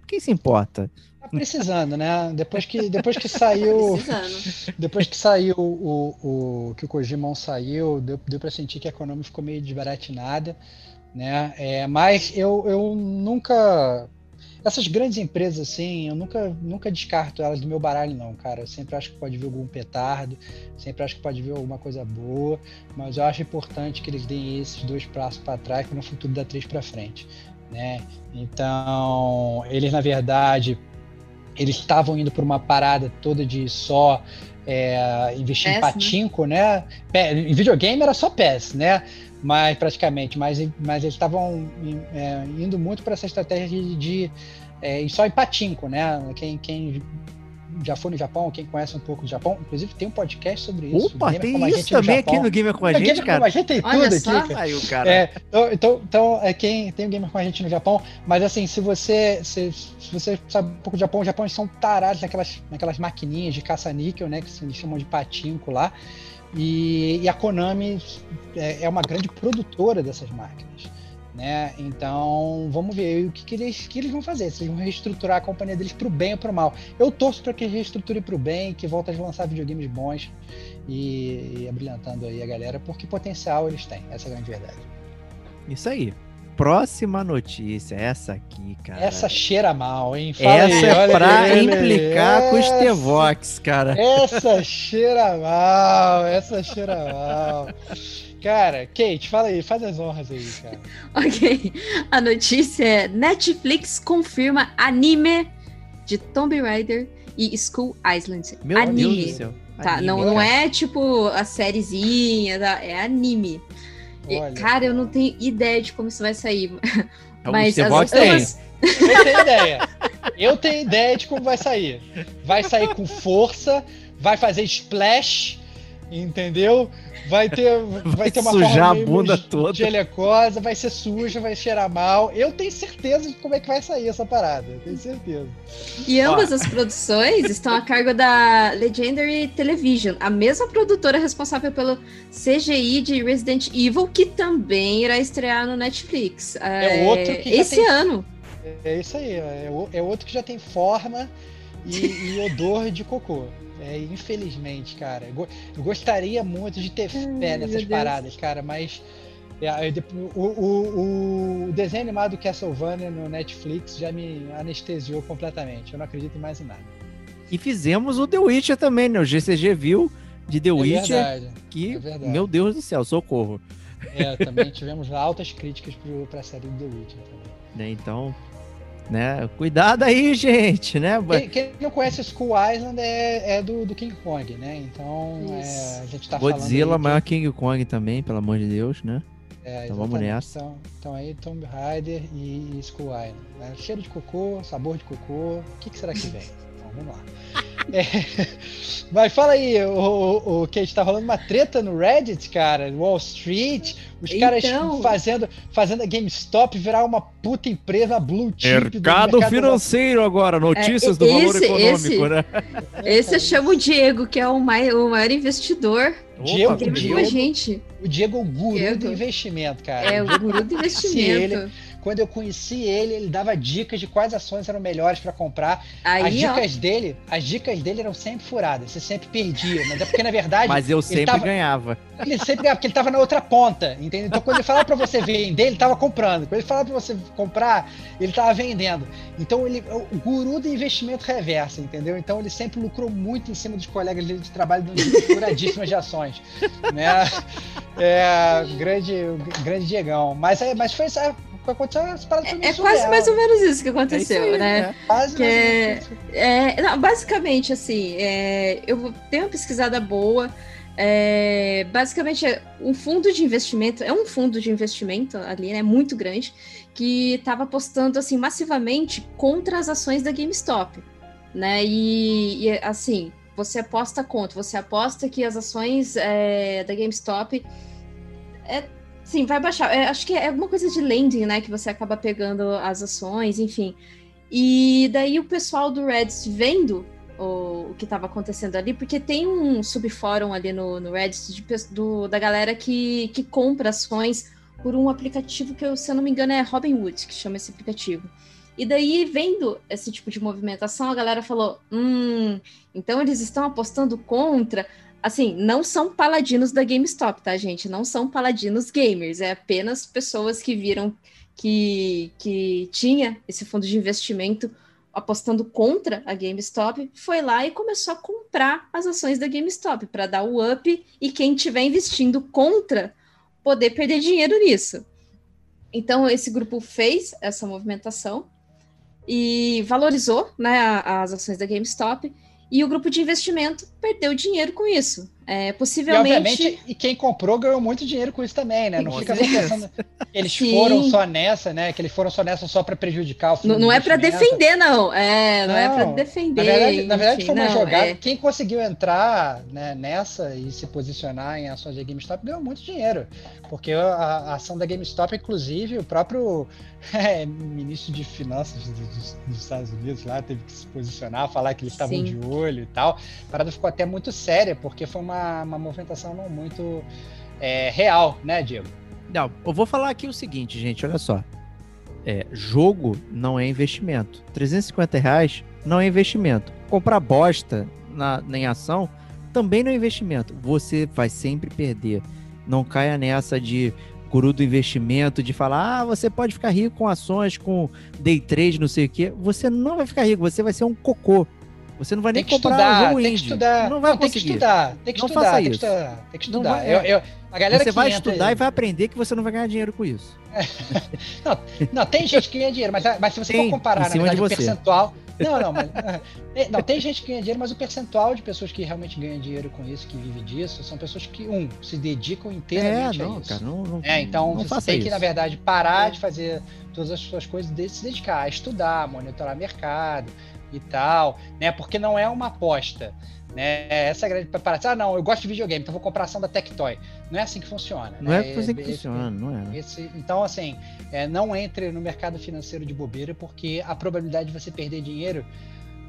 Quem se importa? Tá precisando, né? Depois que, depois que *laughs* saiu. Precisando. Depois que saiu o, o que o Kojimon saiu, deu, deu para sentir que a Konami ficou meio desbaratinada, né? É, mas eu, eu nunca essas grandes empresas assim, eu nunca nunca descarto elas do meu baralho não, cara. Eu sempre acho que pode vir algum petardo, sempre acho que pode vir alguma coisa boa, mas eu acho importante que eles deem esses dois passos para trás para no futuro dar três para frente, né? Então, eles na verdade eles estavam indo por uma parada toda de só é, investir em PES, né? patinco, né? Pé- Em videogame era só PES, né? Mas praticamente, mas, mas eles estavam é, indo muito para essa estratégia de, de é, só em patinco, né? Quem, quem já foi no Japão, quem conhece um pouco do Japão, inclusive tem um podcast sobre isso. Opa, Gamer tem isso também aqui no Gamer com a Gamer gente, Como cara. a gente tem tudo aqui, cara. Aí o cara. É, então, então, então é quem tem o gamer com a gente no Japão, mas assim, se você se, se você sabe um pouco do Japão, o Japão são tarados naquelas, naquelas maquininhas de caça-níquel, né, que se eles chamam de patinco lá, e, e a Konami é, é uma grande produtora dessas máquinas, né, então vamos ver aí o que, que, eles, que eles vão fazer, se eles vão reestruturar a companhia deles pro bem ou pro mal. Eu torço para que eles reestruturem pro bem, que voltem a lançar videogames bons e, e abrilhantando aí a galera, porque potencial eles têm, essa é a grande verdade. Isso aí. Próxima notícia, essa aqui, cara. Essa cheira mal, hein? Fala Essa aí, é pra ele. implicar com o Essa- Stevox, cara. Essa cheira mal, essa cheira mal. Cara, Kate, fala aí, faz as honras aí, cara. *laughs* Ok. A notícia é: Netflix confirma anime de Tomb Raider e School Island. Meu anime. Deus do céu. Tá, Anime, não, cara. não é tipo a sériezinha, tá? é anime. Olha, cara, eu não tenho ideia de como isso vai sair. *laughs* É Mas as, tem. ambas- Eu tenho ideia. Eu tenho ideia de como vai sair. Vai sair com força, vai fazer splash, entendeu? Vai ter, *laughs* vai Vai ter uma sujar forma a bunda toda. gelecosa, vai ser suja, vai cheirar mal. Eu tenho certeza de como é que vai sair essa parada. Eu tenho certeza. E ambas as produções estão a cargo da Legendary Television, a mesma produtora responsável pelo CGI de Resident Evil, que também irá estrear no Netflix. É outro que esse tem- ano. É isso aí, é, o- é outro que já tem forma e, e odor de cocô. É, infelizmente, cara. Eu, go- eu gostaria muito de ter fé nessas paradas, cara, mas é, o, o- o desenho animado Castlevania no Netflix já me anestesiou completamente. Eu não acredito em mais em nada. E fizemos o The Witcher também, né? O GCG viu de The É Witcher, verdade. que, é verdade. meu Deus do céu, socorro. É, também tivemos altas críticas pro, pra série do The Witcher também. *laughs* Né, Então, né? Cuidado aí, *laughs* gente, né? Quem, quem não conhece Skull Island é, é do, do King Kong, né? Então é, a gente tá falando. Godzilla, que- maior King Kong também, pelo amor de Deus, né? É, Então vamos nessa. Então, então aí Tomb Raider e, e Skull Island. né? Cheiro de cocô, sabor de cocô. O que, que será que vem? *laughs* Vamos lá. *laughs* É, mas fala aí, o, o, o que tá rolando uma treta no Reddit, cara, Wall Street, os caras Então. fazendo, fazendo a GameStop virar uma puta empresa blue chip do Mercado da- financeiro agora, notícias É, do valor esse- econômico, esse- né? Esse eu chamo o Diego, que é o, mai- o maior investidor. Diego, Opa, Ele Diego. com a gente. O Diego é o guru Diego. do investimento, cara. É o guru do *laughs* investimento. Quando eu conheci ele, ele dava dicas de quais ações eram melhores para comprar. as Aí, ó. dicas dele, as dicas dele eram sempre furadas, você sempre perdia, mas é porque na verdade *laughs* Mas eu sempre tava- ganhava. ele sempre ganhava, porque ele tava na outra ponta, entendeu? Então quando ele falava para você vender, ele tava comprando. Quando ele falava para você comprar, ele tava vendendo. Então ele é o guru do investimento reverso, entendeu? Então ele sempre lucrou muito em cima dos colegas dele de trabalho dando dicas furadíssimas de ações, né? *laughs* É, grande, grande Diegão. Mas, é, mas foi isso, é, aconteceu essa parada foi meio É quase mais ou menos isso que É isso aconteceu, aí, né? Quase que é-. É, não, basicamente, assim, é, eu tenho uma pesquisada boa. é, basicamente, é um fundo de investimento, é um fundo de investimento ali, né? Muito grande, que estava apostando assim massivamente contra as ações da GameStop. né? E, e, assim, você aposta contra, você aposta que as ações é, da GameStop é, sim, vai baixar. É, acho que é alguma coisa de lending, né? Que você acaba pegando as ações, enfim. E daí o pessoal do Reddit vendo o, o que estava acontecendo ali, porque tem um subfórum ali no, no Reddit de, do, da galera que, que compra ações por um aplicativo que, eu, se eu não me engano, é Robinhood, que chama esse aplicativo. E daí, vendo esse tipo de movimentação, a galera falou: hum, então eles estão apostando contra. Assim, não são paladinos da GameStop, tá, gente? Não são paladinos gamers, é apenas pessoas que viram que, que tinha esse fundo de investimento apostando contra a GameStop, foi lá e começou a comprar as ações da GameStop para dar o up e quem estiver investindo contra poder perder dinheiro nisso. Então esse grupo fez essa movimentação e valorizou né, as ações da GameStop e o grupo de investimento perdeu dinheiro com isso. É, possivelmente. E, obviamente, e quem comprou ganhou muito dinheiro com isso também, né? Não fica pensando que eles Sim. foram só nessa, né? Que eles foram só nessa só para prejudicar o fundo. Não, não é para defender, não. É, não, é não é para defender. Na verdade, na verdade foi uma não, jogada. É... Quem conseguiu entrar né, nessa e se posicionar em ações da GameStop ganhou muito dinheiro. Porque a, a ação da GameStop, inclusive, o próprio *laughs* é, ministro de Finanças dos, dos, Estados Unidos lá teve que se posicionar, falar que eles estavam de olho e tal. A parada ficou até muito séria, porque foi uma uma, movimentação não muito é, real, né, Diego? Não, eu vou falar aqui o seguinte, gente, olha só. É, jogo não é investimento. 350 reais não é investimento. Comprar bosta na, em ação também não é investimento. Você vai sempre perder. Não caia nessa de guru do investimento, de falar, ah, você pode ficar rico com ações, com day trade, não sei o quê. Você não vai ficar rico, você vai ser um cocô. Você não vai nem comprar estudar, um jogo tem que estudar. Não vai não, conseguir. Tem que estudar, tem que não estudar, tem que estudar, tem que estudar. Vai, eu, eu, a galera você vai estudar aí... e vai aprender que você não vai ganhar dinheiro com isso. *laughs* não, não, tem gente que ganha dinheiro, mas, mas se você tem, for comparar, na verdade, o percentual... Não, não, mas, não, tem gente que ganha dinheiro, mas o percentual de pessoas que realmente ganham dinheiro com isso, que vive disso, são pessoas que, um, se dedicam inteiramente é, não, a isso. Cara, não, não, é, então não você tem isso. que, na verdade, parar é. de fazer todas as suas coisas e se dedicar a estudar, monitorar mercado, e tal, né? Porque não é uma aposta. Né? Essa é a grande preparação. Ah, não, eu gosto de videogame, então vou comprar ação da Tectoy. Não é assim que funciona. Não é né? é assim que esse, funciona, não é. Né? Esse, então, assim, é, não entre no mercado financeiro de bobeira, porque a probabilidade de você perder dinheiro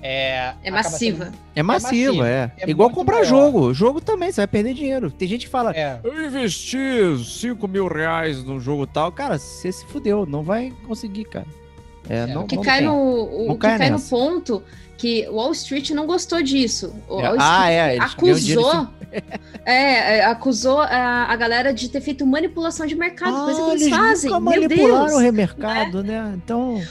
é, é massiva. Sendo, é massiva, é. é. Igual comprar maior. jogo. Jogo também, você vai perder dinheiro. Tem gente que fala, é. eu investi 5 mil reais no jogo tal. Cara, você se fudeu, não vai conseguir, cara. É, é, não, o que não cai, tem. no, o, não que cai, cai no ponto que Wall Street não gostou disso. Wall ah, é. Acusou. *laughs* é, é, acusou a, a galera de ter feito manipulação de mercado, ah, coisa que eles, eles fazem. Nunca Meu manipularam Deus, o mercado, né? né? Então.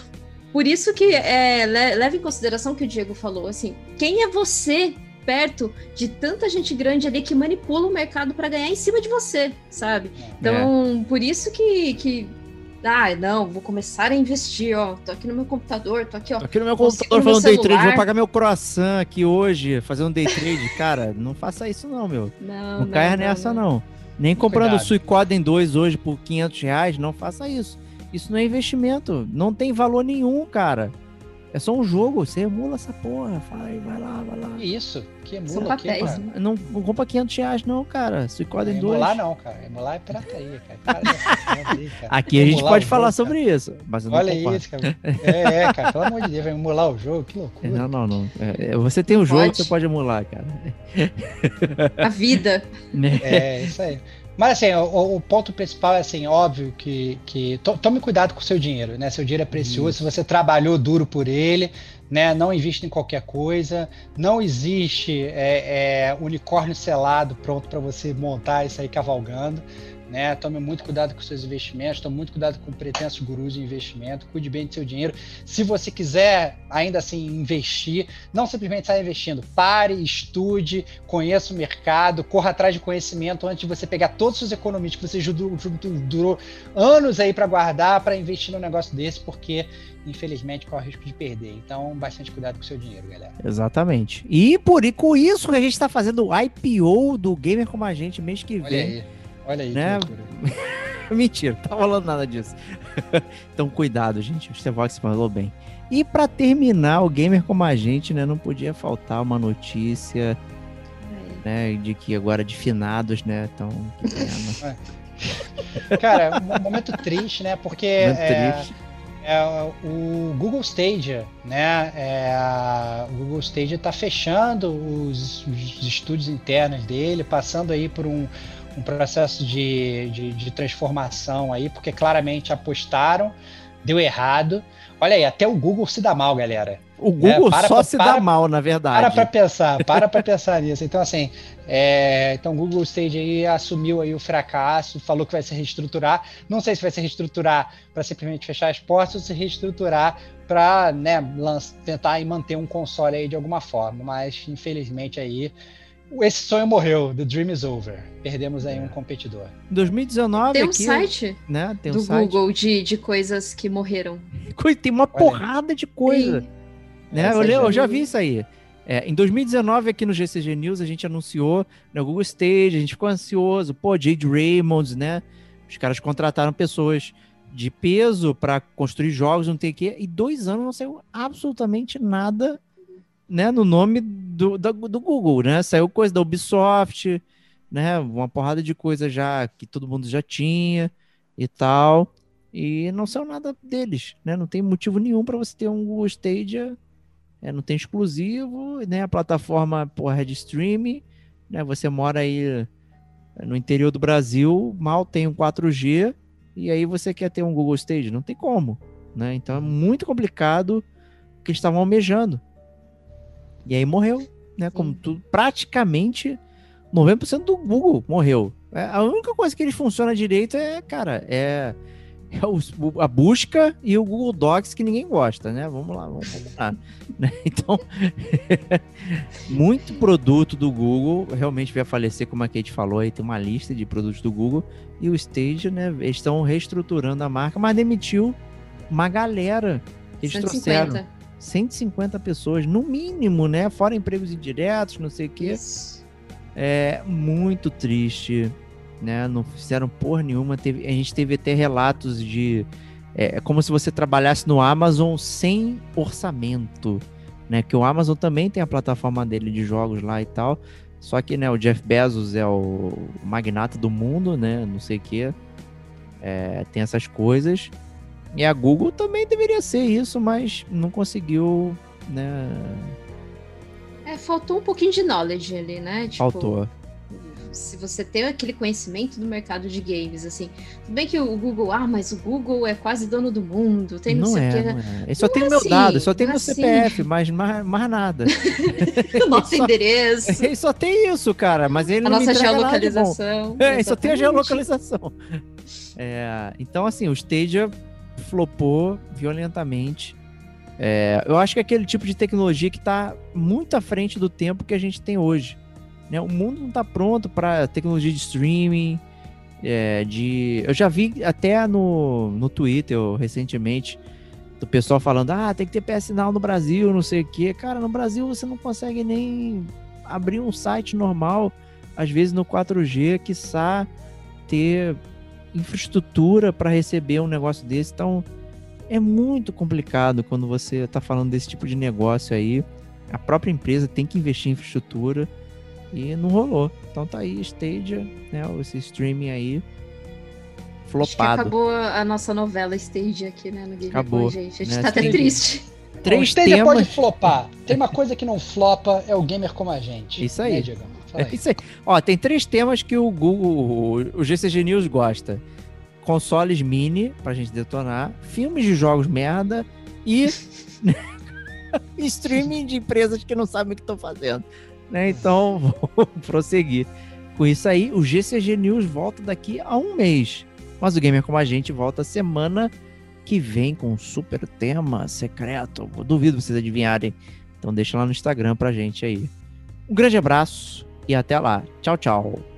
Por isso que é, leve em consideração o que o Diego falou, assim, quem é você perto de tanta gente grande ali que manipula o mercado para ganhar em cima de você, sabe? É. Então, é. por isso que, que ah, não, vou começar a investir, ó. Tô aqui no meu computador, tô aqui, ó. Tô aqui no meu computador fazendo day trade, vou pagar meu croissant aqui hoje, fazendo day trade. *laughs* Cara, não faça isso não, meu. Não, não, não caia nessa não. não. Nem comprando o Suicoden 2 hoje por 500 reais, não faça isso. Isso não é investimento, não tem valor nenhum, cara. É só um jogo, você emula essa porra. Vai, vai lá, vai lá. Isso, que emula aqui, cara. Não, não compra 500 reais não, cara. Suicode em dois. Emular não, cara. Emular é pirataria, cara. *laughs* Aqui a gente pode falar jogo, sobre cara. isso. Mas Olha isso, cara. É, é, cara. Pelo amor de Deus, vai emular o jogo, que *laughs* loucura. Não, não, não. É, é você tem o um jogo, você pode emular, cara. A vida. *laughs* É, isso aí. Mas assim, o, o, ponto principal é assim, óbvio que, que to, tome cuidado com o seu dinheiro, né? Seu dinheiro é precioso, se você trabalhou duro por ele, né? Não investe em qualquer coisa, não existe é, é, unicórnio selado pronto para você montar e sair cavalgando. Né? Tome muito cuidado com seus investimentos, tome muito cuidado com pretensos gurus de investimento, cuide bem do seu dinheiro. Se você quiser ainda assim investir, não simplesmente saia investindo, pare, estude, conheça o mercado, corra atrás de conhecimento antes de você pegar todos os seus economistas que você durou, durou anos aí para guardar para investir num negócio desse, porque infelizmente corre o risco de perder. Então, bastante cuidado com o seu dinheiro, galera. Exatamente. E por e com isso que a gente está fazendo o IPO do Gamer como a gente mês que vem. Olha aí. Olha aí, né? *laughs* Mentira, não tá rolando nada disso. *laughs* então, cuidado, gente. O Stevox falou bem. E para terminar, o gamer como a gente, né? Não podia faltar uma notícia, né? De que agora de finados, né? Então, que pena. *laughs* Cara, um momento triste, né? Porque é, é, o Google Stadia, né? É, o Google Stadia está fechando os, os, estúdios internos dele, passando aí por um, um processo de, de, de transformação aí, porque claramente apostaram, deu errado. Olha aí, até o Google se dá mal, galera. O Google é, só pra, se para, dá mal, na verdade. Para para pensar, para para pensar *laughs* nisso. Então, assim, é, então o Google Stage aí assumiu aí o fracasso, falou que vai se reestruturar. Não sei se vai se reestruturar para simplesmente fechar as portas ou se reestruturar para né, tentar manter um console aí de alguma forma. Mas, infelizmente, aí esse sonho morreu, The Dream is Over. Perdemos aí é. um competidor. 2019 Tem um aqui, site né? Tem um do site. Google de, de coisas que morreram. Tem uma Olha. porrada de coisa. Né? Eu, eu, já vi isso aí. É, em 2019, aqui no GCG News, a gente anunciou no Google Stage, a gente ficou ansioso. Pô, Jade Raymond, né? Os caras contrataram pessoas de peso para construir jogos, não tem o quê. E dois anos não saiu absolutamente nada né, no nome do, do, Google, né? Saiu coisa da Ubisoft, né? Uma porrada de coisa já que todo mundo já tinha e tal. E não saiu nada deles, né? Não tem motivo nenhum para você ter um Google Stadia. É, não tem exclusivo, né? A plataforma porra, é de streaming, né? Você mora aí no interior do Brasil, mal tem um 4G, e aí você quer ter um Google Stage? Não tem como, né? Então é muito complicado o que estavam almejando. E aí morreu, né? Como tudo, praticamente 90% do Google morreu. É, a única coisa que eles funcionam direito é, cara, é, *laughs* é o, a busca e o Google Docs que ninguém gosta, né? Vamos lá, vamos lá. *laughs* né? Então, *laughs* muito produto do Google realmente vai falecer, como a Kate falou, aí tem uma lista de produtos do Google e o Stage, né? Eles estão reestruturando a marca, mas demitiu uma galera. Eles 150. trouxeram 150 pessoas, no mínimo, né? Fora empregos indiretos, não sei o quê. Isso. É muito triste, né? Não fizeram porra nenhuma. Teve, a gente teve até relatos de. É, é como se você trabalhasse no Amazon sem orçamento, né? Que o Amazon também tem a plataforma dele de jogos lá e tal. Só que, né, o Jeff Bezos é o magnata do mundo, né? Não sei o quê. É, tem essas coisas. E a Google também deveria ser isso, mas não conseguiu, né? É, faltou um pouquinho de knowledge ali, né? Tipo, faltou. Se você tem aquele conhecimento do mercado de games, assim, tudo bem que o Google, ah, mas o Google é quase dono do mundo, tem não, não sei é, o quê. Não é. Ele só não tem é meu assim, dado, só tem meu assim. CPF, mas mais, mais nada. *laughs* *laughs* Nosso ele endereço. *laughs* Só, ele só tem isso, cara, mas ele a não nossa geolocalização. É, ele só tem a geolocalização. É, então, assim, o Stadia flopou violentamente. É, eu acho que é aquele tipo de tecnologia que está muito à frente do tempo que a gente tem hoje. Né? O mundo não está pronto para tecnologia de streaming. É, de, eu já vi até no, no Twitter recentemente do pessoal falando: ah, tem que ter PS Now no Brasil, não sei o quê. Cara, no Brasil você não consegue nem abrir um site normal, às vezes no 4G, quiçá ter infraestrutura para receber um negócio desse. Então, é muito complicado quando você está falando desse tipo de negócio aí. A própria empresa tem que investir em infraestrutura e não rolou. Então tá aí, Stadia, né? Esse streaming aí. Flopado. acabou a nossa novela Stadia aqui, né? No Game acabou. Boy, gente. A gente né? tá até triste. Três Bom, Stadia temas... pode flopar. Tem uma coisa que não flopa, é o gamer como a gente. Isso aí. Né, é isso aí. Ó, tem três temas que o Google, o GCG News gosta. Consoles mini, pra gente detonar, filmes de jogos merda e *laughs* streaming de empresas que não sabem o que estão fazendo. Né? Então, *laughs* vou prosseguir. Com isso aí, o GCG News volta daqui a um mês. Mas o Gamer Como a Gente volta semana que vem com um super tema secreto. Eu duvido vocês adivinharem. Então deixa lá no Instagram pra gente aí. Um grande abraço e até lá. Tchau, tchau.